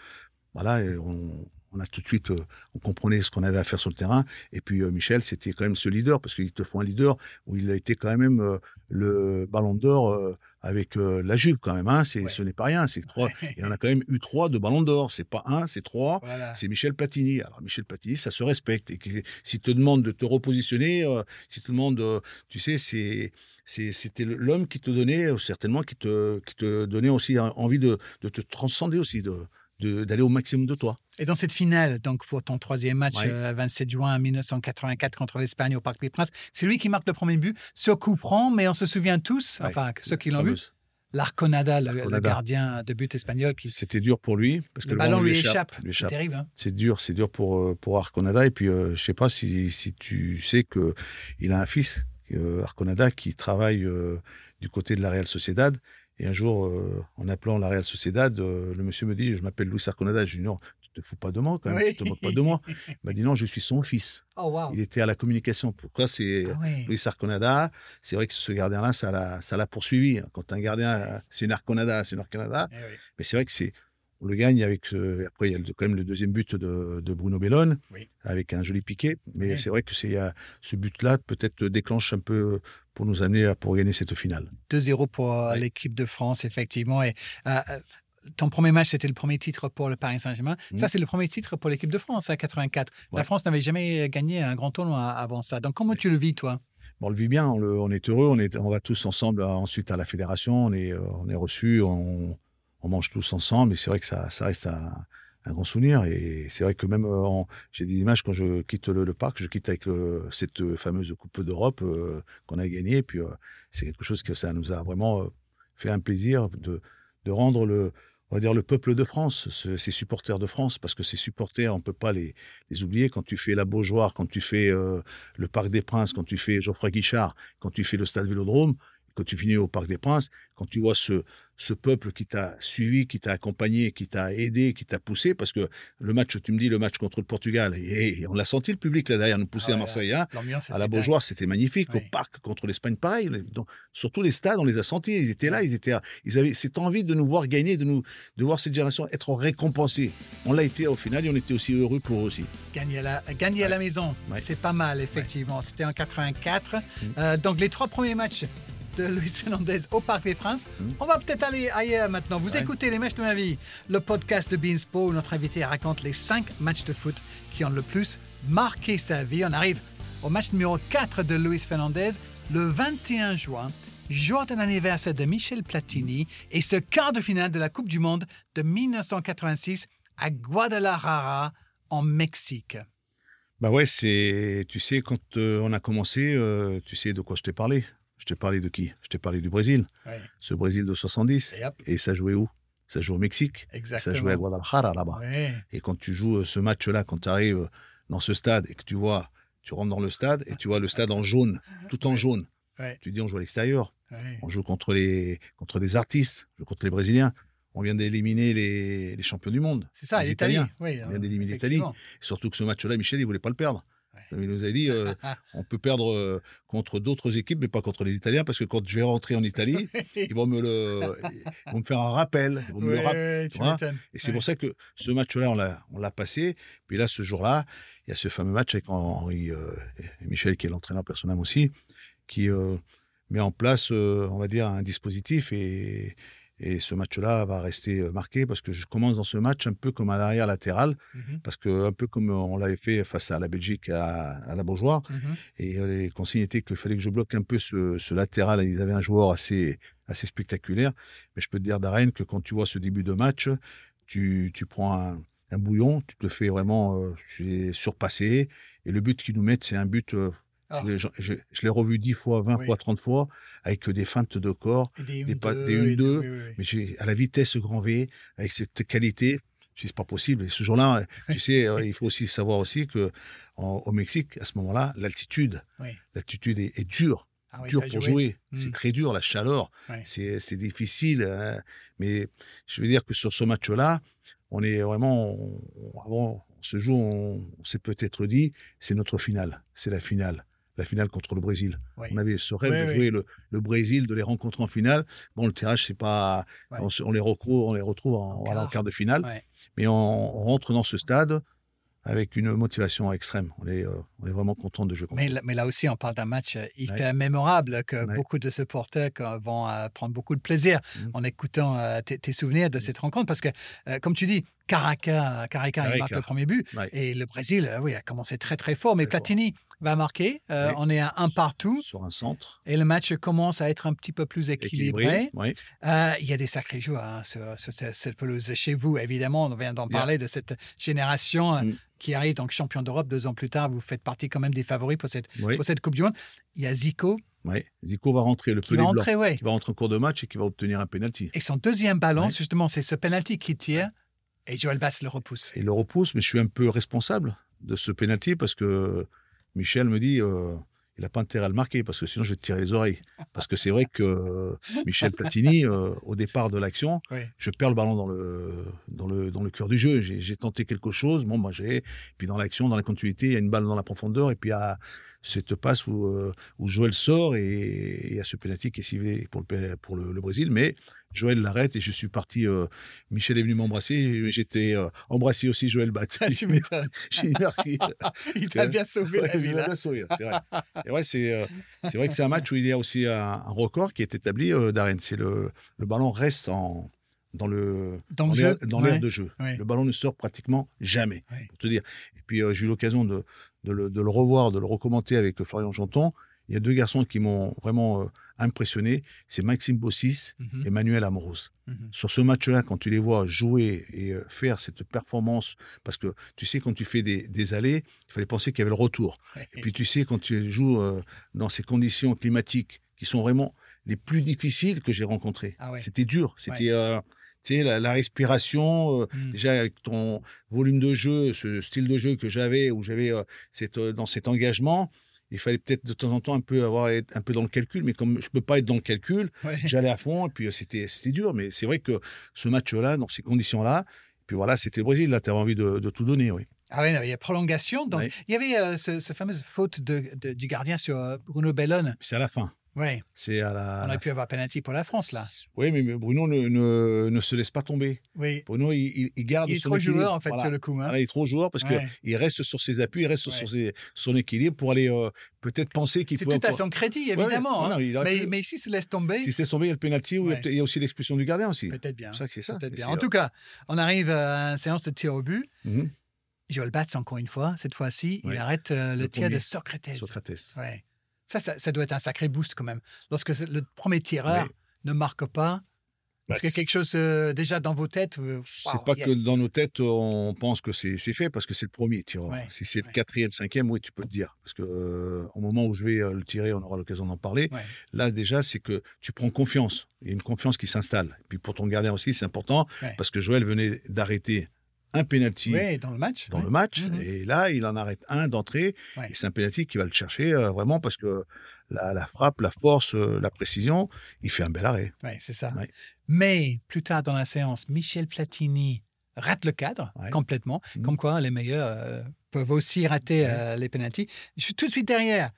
voilà, et on, on a tout de suite, euh, on comprenait ce qu'on avait à faire sur le terrain. Et puis euh, Michel, c'était quand même ce leader, parce qu'il te faut un leader où il a été quand même euh, le ballon d'or euh, avec euh, la Juve quand même. Hein, c'est, Ouais. Ce n'est pas rien, c'est trois. Il en a quand même eu trois de ballon d'or. C'est pas un, c'est trois. Voilà. C'est Michel Platini. Alors Michel Platini, ça se respecte. Et s'il te demande de te repositionner, euh, s'il te demande, euh, tu sais, c'est c'était l'homme qui te donnait euh, certainement qui te qui te donnait aussi envie de, de te transcender aussi, de- d'aller au maximum de toi. Et dans cette finale, donc pour ton troisième match, Ouais. euh, 27 juin 1984 contre l'Espagne au Parc des Princes, c'est lui qui marque le premier but sur coup franc, mais on se souvient tous, Ouais. enfin ceux qui l'ont vu, l'Arconada, le, gardien de but espagnol, qui C'était dur pour lui parce que le ballon lui échappe. C'est terrible. hein. C'est dur, c'est dur pour euh, pour Arconada. Et puis, euh, je sais pas si, si tu sais que il a un fils, euh, Arconada, qui travaille euh, du côté de la Real Sociedad. Et un jour, euh, en appelant la Real Sociedad, euh, le monsieur me dit, je m'appelle Luis Arconada. Je lui dis, non, tu te fous pas de moi quand même, Oui. tu te moques pas de moi. Il m'a dit, non, je suis son fils. Oh wow. Il était à la communication. Pourquoi c'est Ah oui. Luis Arconada? C'est vrai que ce gardien-là, ça l'a poursuivi. Quand un gardien, c'est une Arconada, c'est une Arconada. Eh oui. Mais c'est vrai que c'est on le gagne avec euh, après il y a quand même le deuxième but de, de Bruno Bellone Oui. avec un joli piqué. Mais Oui. c'est vrai que c'est a ce but-là peut-être déclenche un peu pour nous amener à pour gagner cette finale. 2-0 pour euh, l'équipe de France, effectivement. Et, euh, euh, ton premier match, c'était le premier titre pour le Paris Saint-Germain. Ça, c'est le premier titre pour l'équipe de France à 84. La. France n'avait jamais gagné un grand tournoi avant ça. Donc, comment tu le vis, toi? Bon, on le vit bien, on, le- on est heureux, on est on va tous ensemble euh, ensuite à la fédération, on est euh, on est reçus, on, on mange tous ensemble. Et c'est vrai que ça ça reste un, un grand souvenir. Et c'est vrai que même euh, j'ai des images quand je quitte le, le parc, je quitte avec cette fameuse Coupe d'Europe euh, qu'on a gagnée. Et puis euh, c'est quelque chose que ça nous a vraiment euh, fait un plaisir de, de rendre le, on va dire le peuple de France, ces supporters de France, parce que ces supporters, on peut pas les, les, oublier. Quand tu fais la Beaujoire, quand tu fais euh, le Parc des Princes, quand tu fais Geoffroy Guichard, quand tu fais le Stade Vélodrome, quand tu finis au Parc des Princes, quand tu vois ce, ce peuple qui t'a suivi, qui t'a accompagné, qui t'a aidé, qui t'a poussé, parce que le match, tu me dis, le match contre le Portugal, et, on l'a senti le public là derrière nous pousser ah à Marseille, hein. à la Beaujoire, c'était magnifique, au Parc contre l'Espagne, pareil. Donc, surtout les stades, on les a sentis, ils étaient là, ils étaient, ils avaient cette envie de nous voir gagner, de nous, de voir cette génération être récompensée. On l'a été au final, et on était aussi heureux pour eux aussi. Gagner à la, gagner à la maison, c'est pas mal effectivement. C'était en 84. Mm. Euh, donc les trois premiers matchs de Luis Fernandez au Parc des Princes. Hmm. On va peut-être aller ailleurs maintenant. Vous écoutez Les Matchs de ma vie, le podcast de Beanspo où notre invité raconte les 5 matchs de foot qui ont le plus marqué sa vie. On arrive au match numéro 4 de Luis Fernandez le 21 juin, jour de l'anniversaire de Michel Platini et ce quart de finale de la Coupe du Monde de 1986 à Guadalajara en Mexique. Bah ouais, c'est, tu sais, quand euh, on a commencé, euh, tu sais de quoi je t'ai parlé. Je t'ai parlé de qui? Je t'ai parlé du Brésil. Ce Brésil de 70. Et, ça jouait où? Ça jouait au Mexique. Ça jouait à Guadalajara là-bas. Et quand tu joues euh, ce match-là, quand tu arrives dans ce stade et que tu vois, tu rentres dans le stade et tu vois le stade en jaune, tout en jaune. Tu dis on joue à l'extérieur. On joue contre les contre des artistes, contre les Brésiliens. On vient d'éliminer les, les, champions du monde. C'est ça, l'Italie. on vient d'éliminer l'Italie. Surtout que ce match-là, Michel, il voulait pas le perdre. Il nous a dit, euh, on peut perdre euh, contre d'autres équipes, mais pas contre les Italiens, parce que quand je vais rentrer en Italie, ils vont me le, vont me faire un rappel, ils vont me le Et c'est pour ça que ce match-là, on l'a, on l'a passé. Puis là, ce jour-là, il y a ce fameux match avec Henri euh, et Michel, qui est l'entraîneur personnel aussi, qui met en place, on va dire, un dispositif et et ce match-là va rester euh, marqué parce que je commence dans ce match un peu comme à l'arrière latéral, mmh parce que un peu comme on l'avait fait face à la Belgique à, la Beaujoire. Mmh et euh, les consignes étaient qu'il fallait que je bloque un peu ce, latéral. Ils avaient un joueur assez, assez spectaculaire. Mais je peux te dire, Darren, que quand tu vois ce début de match, tu, tu prends un, bouillon, tu te fais vraiment euh, surpasser. Et le but qu'ils nous mettent, c'est un but ah. Je, l'ai revu 10 fois, 20 fois, 30 fois, avec des feintes de corps, des, des, pas, des 1-2, mais à la vitesse grand V, avec cette qualité. Je c'est pas possible. Et ce jour-là, tu sais, euh, il faut aussi savoir aussi que au Mexique, à ce moment-là, l'altitude, l'altitude est, dure. Ah dure pour jouer. C'est hmm. très dur, la chaleur. C'est difficile. Hein. Mais je veux dire que sur ce match-là, on est vraiment, avant ce jour, on s'est peut-être dit, c'est notre finale. C'est la finale la finale contre le Brésil. On avait ce rêve de jouer le, Brésil, de les rencontrer en finale. Bon, le tirage, c'est pas. On, les retrouve, on les retrouve en, quart de finale. Mais on, rentre dans ce stade avec une motivation extrême. On est, euh, on est vraiment content de jouer mais, mais, là aussi, on parle d'un match euh, hyper mémorable que beaucoup de supporters vont euh, prendre beaucoup de plaisir mmh. en écoutant tes, souvenirs de mmh. cette rencontre. Parce que, comme tu dis, Caraca, Caraca, il marque le premier but. Et le Brésil, oui, a commencé très très fort. Mais Platini, va marquer. Euh, on est à un partout. Sur un centre. Et le match commence à être un petit peu plus équilibré. Euh, il y a des sacrés joueurs hein, sur, cette pelouse. Chez vous, évidemment, on vient d'en parler de cette génération euh, mm. qui arrive donc champion d'Europe deux ans plus tard. Vous faites partie quand même des favoris pour cette, pour cette Coupe du Monde. Il y a Zico. Oui, Zico va rentrer, le qui va rentrer, ouais. qui va rentrer en cours de match et qui va obtenir un penalty. Et son deuxième ballon, justement, c'est ce penalty qui tire. Et Joël Bass le repousse. Il le repousse, mais je suis un peu responsable de ce penalty parce que Michel me dit euh, il n'a pas intérêt à le marquer parce que sinon je vais te tirer les oreilles. Parce que c'est vrai que euh, Michel Platini, euh, au départ de l'action, je perds le ballon dans le, dans le, dans le cœur du jeu. J'ai tenté quelque chose. Bon, moi j'ai. Puis dans l'action, dans la continuité, il y a une balle dans la profondeur et puis il y a cette passe où, où Joël sort et il y a ce penalty qui est ciblé pour le, pour le Brésil. Mais Joël l'arrête et je suis parti. Euh, Michel est venu m'embrasser. J'étais euh, embrassé aussi Joël Bat. tu m'étonnes. J'ai dit merci. il t'a bien sauvé la vie. Il m'a bien sauvé, c'est vrai. Et ouais, c'est euh, c'est vrai que c'est un match où il y a aussi un, record qui est établi d'arène. C'est le, le ballon reste en dans le dans, l'air de jeu. Le ballon ne sort pratiquement jamais. Pour te dire. Et puis j'ai eu l'occasion de, de, le, de, le, revoir, de le recommenter avec Florian Janton. Il y a deux garçons qui m'ont vraiment impressionné, c'est Maxime Bossis mhm. et Manuel Amoros. Mhm. Sur ce match-là, quand tu les vois jouer et euh, faire cette performance, parce que tu sais, quand tu fais des, allées, il fallait penser qu'il y avait le retour. Et puis tu sais, quand tu joues euh, dans ces conditions climatiques qui sont vraiment les plus difficiles que j'ai rencontrés. Ah ouais. C'était dur. C'était euh, tu sais, la, la respiration, euh, Mm. déjà avec ton volume de jeu, ce style de jeu que j'avais, où j'avais euh, cette, euh, dans cet engagement, il fallait peut-être de temps en temps un peu avoir être un peu dans le calcul, mais comme je peux pas être dans le calcul, Ouais. j'allais à fond et puis c'était c'était dur. Mais c'est vrai que ce match-là, dans ces conditions-là, puis voilà, c'était le Brésil. Là, tu avais envie de, de tout donner, oui. Ah oui, non, il y a prolongation. Donc, il y avait euh, ce, ce fameuse faute de, de- du gardien sur Bruno Bellone. C'est à la fin. Oui, C'est à la. on aurait pu avoir penalty pour la France, là. Oui, mais Bruno ne, ne, ne se laisse pas tomber. Oui, Bruno, il, il- garde il est son trop équilibre. joueur, en fait, Voilà. sur le coup. hein. Voilà, il est trop joueur parce Ouais. qu'il reste sur ses appuis, il reste Ouais. sur ses- son équilibre pour aller euh, peut-être penser qu'il C'est peut tout à son crédit, évidemment. ouais, hein. non, mais, pu- mais ici, il se laisse tomber. Si c'était tombé, il y a le penalty ou il y a Ouais. peut-être- il y a aussi l'expulsion du gardien aussi. Peut-être bien. C'est ça que c'est c'est, En tout cas, on arrive à une séance de tir au but. euh, mhm, Joel Batz, encore une fois, cette fois-ci, il arrête euh, le, Le tir de. Socrates. Socrates. Ouais. Ça, ça, ça doit être un sacré boost quand même. Lorsque le premier tireur Oui. ne marque pas, Bah, est-ce qu'il y a quelque chose euh, déjà dans vos têtes euh, C'est wow, pas yes. que dans nos têtes, on pense que c'est, fait parce que c'est le premier tireur. Ouais, Si c'est le quatrième, cinquième, oui, tu peux te dire. Parce que euh, au moment où je vais euh, le tirer, on aura l'occasion d'en parler. Ouais. Là, déjà, c'est que tu prends confiance. Il y a une confiance qui s'installe. Puis pour ton gardien aussi, c'est important parce que Joël venait d'arrêter un penalty Oui, dans le match. dans oui. le match. Mhm. Et là, il en arrête un d'entrée. Ouais. Et c'est un penalty qui va le chercher euh, vraiment parce que la, la frappe, la force, euh, la précision, il fait un bel arrêt. Ouais, c'est ça. Ouais. Mais plus tard dans la séance, Michel Platini rate le cadre Ouais. complètement, Mhm. comme quoi les meilleurs euh, peuvent aussi rater les pénalties. Je suis tout de suite derrière.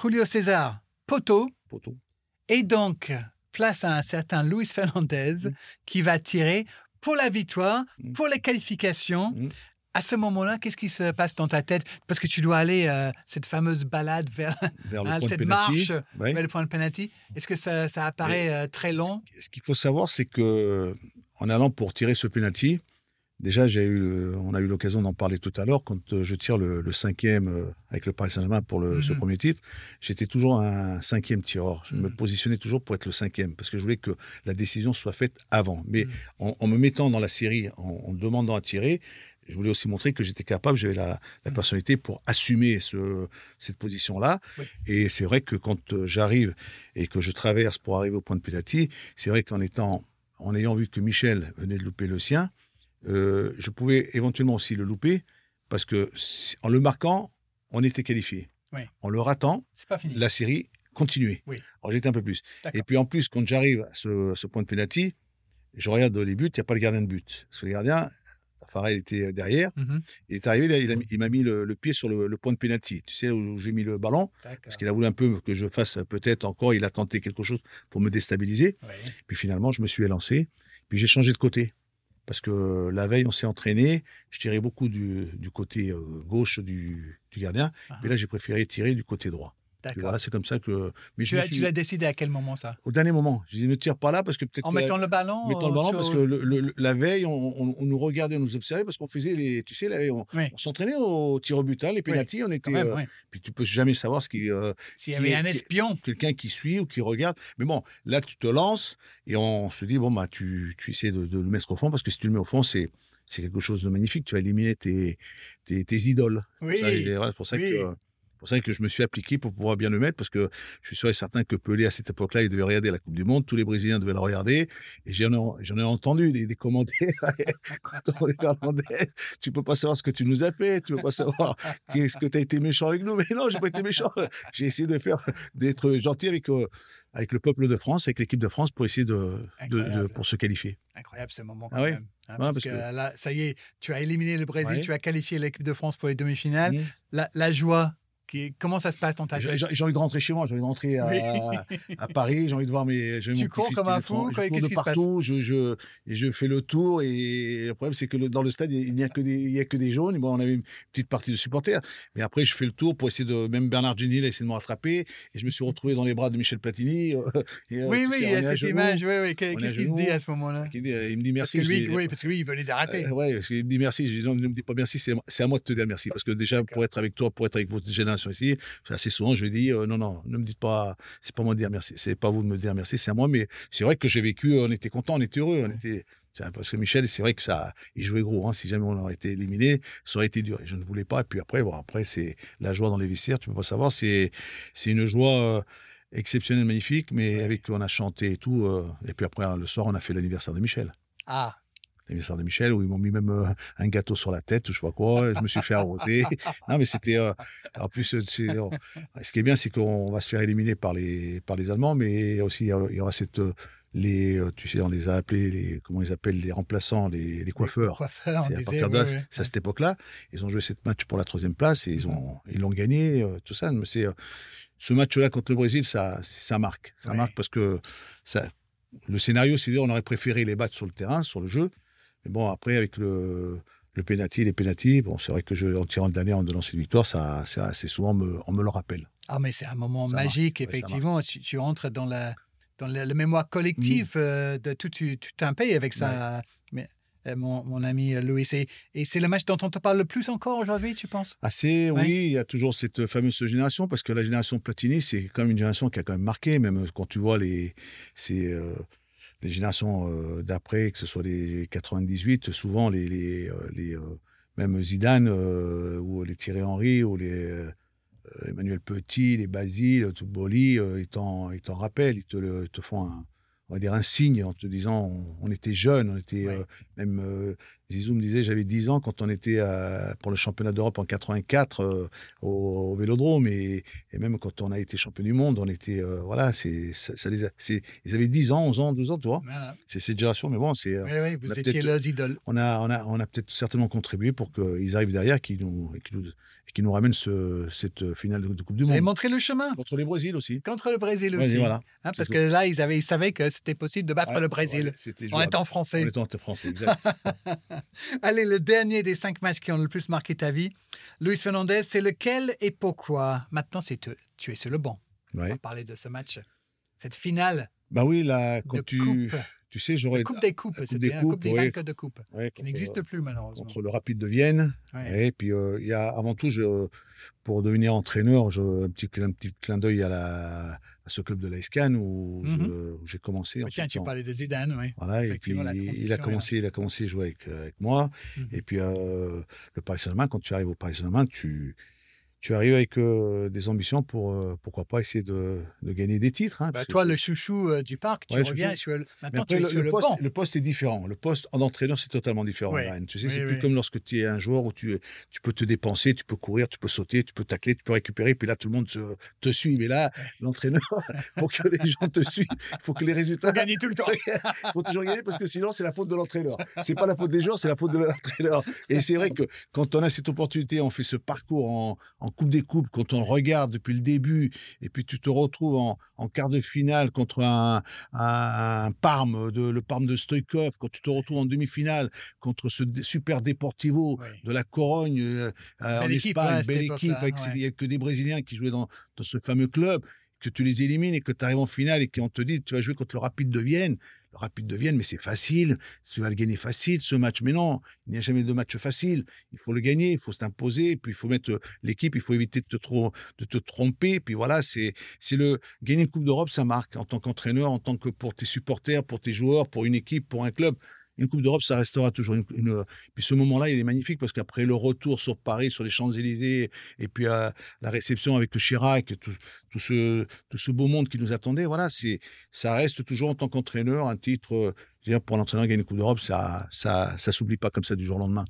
Julio César, poteau, Poteau. et donc place à un certain Luis Fernandez qui va tirer pour la victoire, Mhm. pour les qualifications. Mhm. À ce moment-là, qu'est-ce qui se passe dans ta tête? Parce que tu dois aller euh, cette fameuse balade vers, Vers le hein, point cette penalty. marche vers le point de penalty. Est-ce que ça, ça apparaît euh, très long? Ce ce qu'il faut savoir, c'est que en allant pour tirer ce penalty, déjà, j'ai eu, euh, on a eu l'occasion d'en parler tout à l'heure quand euh, je tire le, le cinquième euh, avec le Paris Saint-Germain pour le, ce Mhm. premier titre. J'étais toujours un cinquième tireur. Je me Mhm. positionnais toujours pour être le cinquième parce que je voulais que la décision soit faite avant. Mais Mhm. en, en me mettant dans la série, en, en demandant à tirer, je voulais aussi montrer que j'étais capable, j'avais la, la personnalité pour assumer ce, cette position-là. Oui. Et c'est vrai que quand j'arrive et que je traverse pour arriver au point de penalty, c'est vrai qu'en étant, en ayant vu que Michel venait de louper le sien, euh, je pouvais éventuellement aussi le louper parce que si- en le marquant, on était qualifié. Oui. En le ratant, C'est pas fini. la série continuait. Oui. Alors j'étais un peu plus. Et puis en plus, quand j'arrive à ce, ce point de penalty, je regarde les buts, il n'y a pas le gardien de but. Parce que le gardien, Farrell était derrière, Mhm. il est arrivé, là, il m'a mis le, le pied sur le, le point de penalty. Tu sais, où j'ai mis le ballon, parce qu'il a voulu un peu que je fasse peut-être encore, il a tenté quelque chose pour me déstabiliser. Puis finalement, je me suis élancé, puis j'ai changé de côté. Parce que la veille, on s'est entraîné, je tirais beaucoup du, du côté euh, gauche du, du gardien, Ah. mais là, j'ai préféré tirer du côté droit. D'accord. voilà, c'est comme ça que. Mais Tu l'as suis- décidé à quel moment ça? Au dernier moment. J'ai dit ne tire pas là parce que peut-être. En que la- mettant le ballon mettant le euh, ballon sur- parce que le- le- la veille, on, on- on nous regardait, on nous observait parce qu'on faisait les. Tu sais, la veille, on, Oui, on s'entraînait au tir au but, hein, les pénaltys, on était. même, euh, oui. Puis tu peux jamais savoir ce qui. euh, S'il y avait un espion. quelqu'un qui suit ou qui regarde. Mais bon, là, tu te lances et on se dit, bon, bah, tu, tu essaies de, de le mettre au fond parce que si tu le mets au fond, c'est, c'est quelque chose de magnifique. Tu vas éliminer tes, tes, tes idoles. Oui. C'est pour ça oui. que. C'est pour ça que je me suis appliqué pour pouvoir bien le mettre, parce que je suis sûr et certain que Pelé, à cette époque-là, il devait regarder la Coupe du Monde, tous les Brésiliens devaient la regarder, et j'en ai, j'en ai entendu des, des commentaires quand on est tu peux pas savoir ce que tu nous as fait, tu peux pas savoir qu'est-ce que tu as été méchant avec nous, mais non, j'ai pas été méchant, j'ai essayé de faire, d'être gentil avec, euh, avec le peuple de France, avec l'équipe de France, pour essayer de, de- de- Incroyable. pour se qualifier. Incroyable ce moment Ah quand ouais même. hein, Ouais, parce, parce que, que- là, ça y est, tu as éliminé le Brésil, Ouais. tu as qualifié l'équipe de France pour les demi-finales. Mmh. La, la joie, comment ça se passe dans ta J'ai tête j'ai- envie de rentrer chez moi, j'ai envie de rentrer à, Oui. à Paris, j'ai envie de voir mes. Tu cours comme un fou, qu'est-ce qui se passe je, je, et je fais le tour. Et le problème, c'est que le- dans le stade, il n'y a que des, il y a que des jaunes. Bon, on avait une petite partie de supporters. Mais après, je fais le tour pour essayer de. Même Bernard Gini, a essayé de me rattraper. Et je me suis retrouvé dans les bras de Michel Platini. euh, et, euh, Oui, oui, sais, il y a cette genoux. image. Oui, oui. Qu'est-ce qu'il se dit à ce moment-là Il dit- il me dit parce merci. que, je lui, dis- oui, parce que lui, il venait d'arrêter. euh, ouais, parce qu'il me dit merci. Je dis non, ne me dis pas merci, c'est c'est à moi de te dire merci. Parce que déjà, pour être avec toi, pour être avec votre génération ici, assez souvent, je lui dis euh, non, non, ne me dites pas, c'est pas moi de dire merci. C'est pas vous de me dire merci, c'est à moi. Mais c'est vrai que j'ai vécu, on était content, on était heureux, on était. Parce que Michel, c'est vrai que ça, il jouait gros. Hein. Si jamais on aurait été éliminé, ça aurait été dur. Et je ne voulais pas. Et puis après, bon, après, c'est la joie dans les vestiaires. Tu peux pas savoir. C'est, c'est une joie. euh, exceptionnel, magnifique, mais avec on a chanté et tout. euh, et puis après, le soir, on a fait l'anniversaire de Michel. Ah, L'anniversaire de Michel, où ils m'ont mis même euh, un gâteau sur la tête, ou je sais pas quoi. je me suis fait arroser. non, mais c'était. euh, en plus, euh, ce qui est bien, c'est qu'on va se faire éliminer par les, par les Allemands, mais aussi, il y aura- cette. les, tu sais, on les a appelés, les, comment ils appellent, les remplaçants, les, les coiffeurs. coiffeur, on C'est à disait. partir de oui, à cette époque-là. Ils ont joué cette match pour la troisième place et ils ont ils l'ont gagné, tout ça. Mais c'est ce match-là contre le Brésil, ça ça marque, ça marque parce que ça, le scénario, c'est on aurait préféré les battre sur le terrain, sur le jeu. Bon, après avec le le penalty, les pénalty, bon, c'est vrai que je, en tirant de l'année, en donnant cette victoire, ça, ça assez souvent, on me, on me le rappelle. Ah, mais c'est un moment Ça marche. magique, Ouais, effectivement. tu, tu entres dans la, dans la, la mémoire collective Mm. euh, de tout, tout, tout un pays avec ça. Mais, euh, mon, mon ami euh, Louis, et, et c'est le match dont on te parle le plus encore aujourd'hui, tu penses? Assez, Ouais. oui, il y a toujours cette fameuse génération, parce que la génération Platini, c'est quand même une génération qui a quand même marqué, même quand tu vois les, c'est, euh, les générations euh, d'après, que ce soit les 98, souvent les, les, euh, les, euh, même Zidane, ou les Thierry Henry, ou les Emmanuel Petit, les Basile, tout Boli, euh, ils t'en rappellent, ils te, le, te font un, on va dire un signe en te disant on, on était jeunes, on était Ouais. euh, même euh, Zizou me disait j'avais 10 ans quand on était à- pour le championnat d'Europe en 84 euh, au, au Vélodrome et, et même quand on a été champion du monde, on était euh, voilà, c'est ça, ça les a- c'est- ils avaient 10 ans, 11 ans, 12 ans, tu vois. Voilà. C'est cette génération mais bon, c'est euh, Oui, oui, on vous étiez leurs idoles. on a on a on a peut-être certainement contribué pour qu'ils arrivent derrière qui nous qui nous et qui nous ramènent ce, cette finale de, Coupe du Vous avez monde montré le chemin contre les Brésil aussi. contre le Brésil aussi. voilà. Hein, parce que là, ils, avaient, ils savaient que c'était possible de battre Ouais, le Brésil ouais, en étant français. En étant français, exact. Allez, le dernier des cinq matchs qui ont le plus marqué ta vie, Luis Fernandez, c'est lequel et pourquoi? Maintenant, c'est te- tu es sur le banc. On Ouais. va parler de ce match. Cette finale Bah oui, là, quand de tu, coupe, tu sais, j'aurais coupe des coupes, Coupe c'était des un coupes, coupe des ouais. de coupe, Ouais, qui n'existe plus malheureusement. contre le Rapide de Vienne. Ouais. Et puis, euh, il y a, avant tout, je, pour devenir entraîneur, je, un, petit, un petit clin d'œil à, la, à ce club de l'ASCAN où, Mhm. où j'ai commencé. Mais Tiens, tu en- parlais de Zidane, oui. Voilà, et puis il a commencé, il a commencé à jouer avec, euh, avec moi. Mhm. Et puis euh, le Paris Saint-Germain, quand tu arrives au Paris Saint-Germain, tu, tu arrives avec euh, des ambitions pour euh, pourquoi pas essayer de, de gagner des titres. hein, Bah, que- toi, le chouchou euh, du parc, tu Ouais, reviens sur le... Maintenant, après, tu es le, sur le le, poste, banc. le poste est différent. Le poste en entraîneur, c'est totalement différent. Ouais. Tu sais, Oui, c'est oui. plus comme lorsque tu es un joueur où tu, tu peux te dépenser, tu peux courir, tu peux sauter, tu peux tacler, tu peux récupérer. Puis là, tout le monde te suit. Mais là, l'entraîneur, pour que les gens te suivent, il faut que les résultats. Gagner tout le temps. Il faut toujours gagner parce que sinon, c'est la faute de l'entraîneur. C'est pas la faute des joueurs, c'est la faute de l'entraîneur. Et c'est vrai que quand on a cette opportunité, on fait ce parcours en, en Coupe des Coupes, quand on regarde depuis le début, et puis tu te retrouves en, en quart de finale contre un, un, un Parme, de, le Parme de Stoïkov, quand tu te retrouves en demi-finale contre ce super Deportivo de la Corogne euh, euh, en équipe, Espagne, ouais, cette belle équipe, ouais. y a que des Brésiliens qui jouaient dans, dans ce fameux club que tu les élimines et que tu arrives en finale et qu'on te dit tu vas jouer contre le Rapide de Vienne. Le Rapide de Vienne, mais c'est facile, tu vas le gagner facile ce match. Mais non, il n'y a jamais de match facile. Il faut le gagner, il faut s'imposer, puis il faut mettre euh, l'équipe, il faut éviter de te, tro- de te tromper. Puis voilà, c'est le gagner une Coupe d'Europe, ça marque en tant qu'entraîneur, en tant que pour tes supporters, pour tes joueurs, pour une équipe, pour un club. Une Coupe d'Europe, ça restera toujours une, une- Puis ce moment-là, il est magnifique parce qu'après le retour sur Paris, sur les Champs-Élysées, et puis euh, la réception avec Chirac, tout, tout ce, tout ce beau monde qui nous attendait, voilà, c'est, ça reste toujours en tant qu'entraîneur un titre. euh, je veux dire, pour l'entraîneur gagner une Coupe d'Europe, ça, ça, ça s'oublie pas comme ça du jour au lendemain.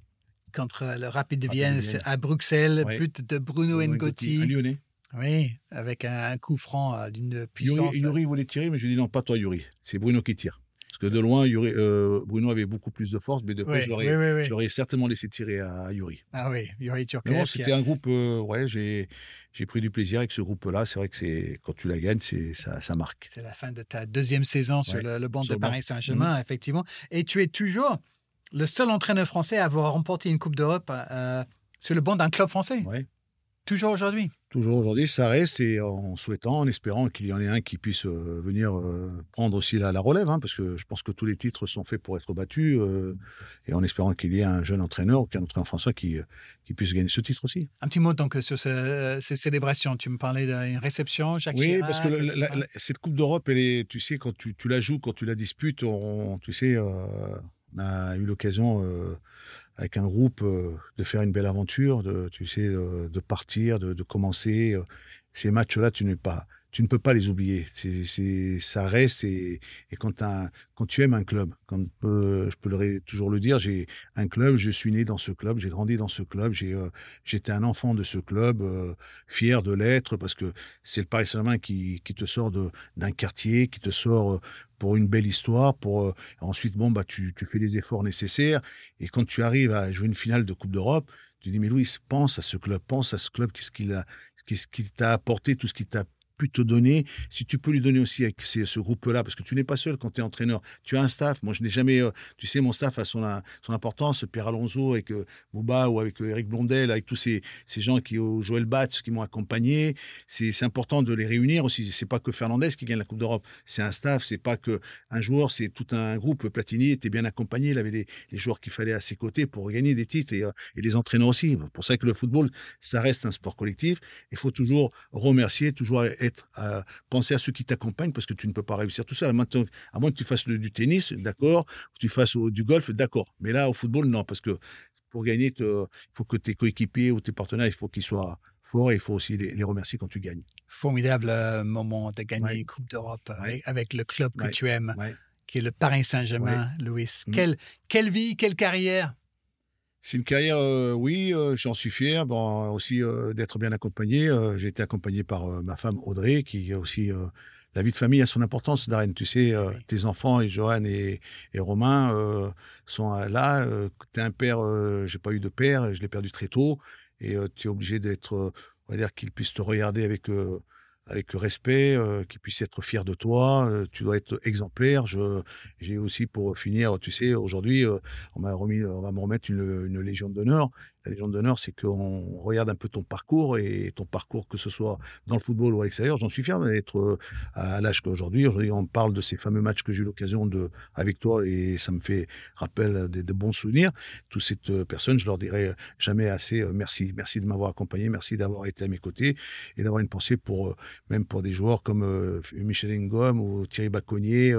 Contre le Rapide de Vienne, à Bruxelles, Ouais. but de Bruno Ngotti. Un Lyonnais. Oui, avec un, un coup franc euh, d'une Yuri, puissance. Yuri voulait tirer, mais je lui ai dit non, pas toi, Yuri. C'est Bruno qui tire. Parce que de loin, Yuri, euh, Bruno avait beaucoup plus de force, mais de Oui, je l'aurais, oui, oui, certainement laissé tirer à Yuri. Ah oui, Yuri Mais Turkev. bon, a- c'était un groupe, euh, ouais, j'ai, j'ai pris du plaisir avec ce groupe-là. C'est vrai que c'est, quand tu la gagnes, c'est, ça, ça marque. C'est la fin de ta deuxième saison sur Ouais, le, le banc de le banc. Paris Saint-Germain, effectivement. Et tu es toujours le seul entraîneur français à avoir remporté une Coupe d'Europe euh, sur le banc d'un club français. Ouais. Toujours aujourd'hui? Toujours aujourd'hui, ça reste et en souhaitant, en espérant qu'il y en ait un qui puisse euh, venir euh, prendre aussi la, la relève, hein, parce que je pense que tous les titres sont faits pour être battus, euh, et en espérant qu'il y ait un jeune entraîneur ou qu'un entraîneur français qui, qui puisse gagner ce titre aussi. Un petit mot donc sur ce- ces célébrations. Tu me parlais d'une réception, Jacques Oui, Chirac, parce que la- la- cette Coupe d'Europe, elle est, tu sais, quand tu, tu la joues, quand tu la disputes, on, tu sais, on a eu l'occasion avec un groupe euh, de faire une belle aventure, de, tu sais, euh, de partir, de, de commencer. euh. Ces matchs-là, tu n'es pas, tu ne peux pas les oublier. C'est, ça reste et, et quand, un, quand tu aimes un club, comme je peux toujours le dire, j'ai un club, je suis né dans ce club, j'ai grandi dans ce club, j'ai, euh, j'étais un enfant de ce club, euh, fier de l'être parce que c'est le Paris Saint-Germain qui, qui te sort de, d'un quartier, qui te sort euh, pour une belle histoire, pour ensuite bon bah tu, tu fais les efforts nécessaires. Et quand tu arrives à jouer une finale de Coupe d'Europe, tu dis mais Louis, pense à ce club, pense à ce club, qu'est-ce qu'il a, qu'est-ce qu'il t'a apporté, tout ce qui t'a pu te donner, si tu peux lui donner aussi avec ce groupe-là, parce que tu n'es pas seul quand tu es entraîneur, tu as un staff. Moi, je n'ai jamais, euh, tu sais, mon staff a son, importance, Pierre Alonso avec euh, Bouba ou avec euh, Eric Blondel, avec tous ces, ces gens qui ont Joël Batz qui m'ont accompagné. C'est important de les réunir aussi. C'est pas que Fernandez qui gagne la Coupe d'Europe, c'est un staff, c'est pas que un joueur, c'est tout un groupe. Platini était bien accompagné, il avait les, joueurs qu'il fallait à ses côtés pour gagner des titres et, et les entraîneurs aussi. Pour ça que le football, ça reste un sport collectif. Il faut toujours remercier, toujours être à penser à ceux qui t'accompagnent parce que tu ne peux pas réussir tout seul. Maintenant, à moins que tu fasses du tennis, d'accord, que tu fasses du golf, d'accord. Mais là, au football, non, parce que pour gagner, il faut que tes coéquipiers ou tes partenaires, il faut qu'ils soient forts et il faut aussi les, remercier quand tu gagnes. Formidable euh, moment de gagner une Coupe d'Europe avec, le club que tu aimes, qui est le Paris Saint-Germain, Louis. Mm. Quelle, quelle vie, quelle carrière c'est une carrière, euh, oui, euh, j'en suis fier. Bon, aussi euh, d'être bien accompagné. j'ai été accompagné par ma femme Audrey, qui a aussi la vie de famille a son importance, Darren. Tu sais, tes enfants et Johan et, et Romain sont là. tu es un père, j'ai pas eu de père, je l'ai perdu très tôt, et tu es obligé d'être, on va dire, qu'ils puissent te regarder avec avec respect, euh, qu'ils puissent être fiers de toi. Euh, tu dois être exemplaire. Je, j'ai aussi pour finir, tu sais, aujourd'hui, on m'a remis, on va me remettre une, une légion d'honneur. La légende d'honneur, c'est qu'on regarde un peu ton parcours et ton parcours, que ce soit dans le football ou à l'extérieur. J'en suis fier d'être euh, à l'âge qu'aujourd'hui. Aujourd'hui, on parle de ces fameux matchs que j'ai eu l'occasion de avec toi et ça me fait rappel de, bons souvenirs. Toutes ces euh, personnes, je leur dirai jamais assez euh, merci. Merci de m'avoir accompagné, merci d'avoir été à mes côtés et d'avoir une pensée pour même pour des joueurs comme Michel Engom ou Thierry Baconnier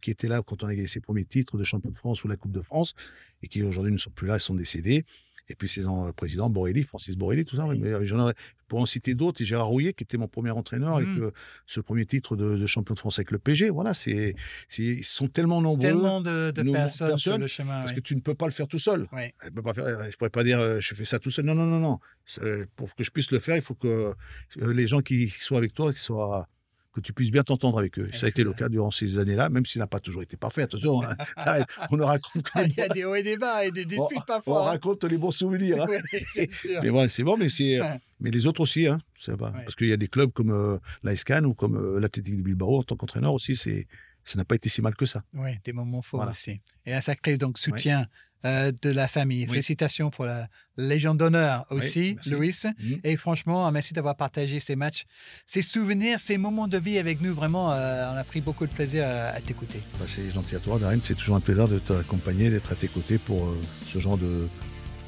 qui étaient là quand on a gagné ses premiers titres de champion de France ou la Coupe de France et qui aujourd'hui ne sont plus là, ils sont décédés. Et puis ses présidents, Borelli, Francis Borelli, tout ça. Mais euh, j'en aurais, pour en citer d'autres, et Gérard Rouillet, qui était mon premier entraîneur avec mmh. ce premier titre de, champion de France avec le PG. Voilà, c'est, ils sont tellement nombreux. Tellement de, personnes, sur le chemin. Parce que tu ne peux pas le faire tout seul. Je ne pourrais pas dire, euh, je fais ça tout seul. Non, non, non, non. Pour que je puisse le faire, il faut que euh, les gens qui sont avec toi, qui soient que tu puisses bien t'entendre avec eux. Ça a été le cas durant ces années-là, même s'il n'a pas toujours été parfait. Attention, hein. on raconte. Il y a des hauts et des bas et des disputes parfois. On raconte les bons souvenirs. Hein. mais bon, c'est bon, mais c'est. mais les autres aussi, hein. Pas. Parce qu'il y a des clubs comme euh, l'AESCAN ou comme euh, l'Athletic de Bilbao en tant qu'entraîneur aussi, c'est ça n'a pas été si mal que ça. Oui, des moments forts aussi. Et un sacré donc soutien euh, de la famille. Félicitations pour la Légion d'honneur aussi, Louis. Mhm. Et franchement, merci d'avoir partagé ces matchs, ces souvenirs, ces moments de vie avec nous. Vraiment, euh, on a pris beaucoup de plaisir à, t'écouter. Bah, c'est gentil à toi, Darren. C'est toujours un plaisir de t'accompagner, d'être à tes côtés pour euh, ce genre de,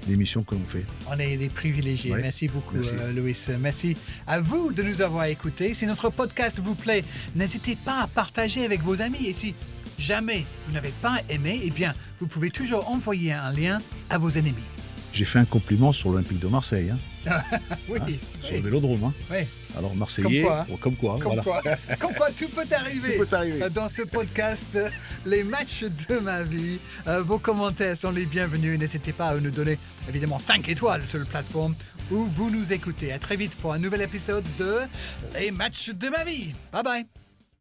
d'émissions que l'on fait. On est des privilégiés. Merci beaucoup, Louis. Merci à vous de nous avoir écoutés. Si notre podcast vous plaît, n'hésitez pas à partager avec vos amis. Et si jamais vous n'avez pas aimé, eh bien, vous pouvez toujours envoyer un lien à vos ennemis. J'ai fait un compliment sur l'Olympique de Marseille. Hein. oui, hein, Sur le vélodrome. Hein. Oui. Alors, Marseillais, comme quoi. Comme, quoi, comme quoi. tout peut arriver. Tout peut arriver. Dans ce podcast, les matchs de ma vie. Euh, vos commentaires sont les bienvenus. N'hésitez pas à nous donner, évidemment, 5 étoiles sur la plateforme où vous nous écoutez. À très vite pour un nouvel épisode de Les matchs de ma vie. Bye bye.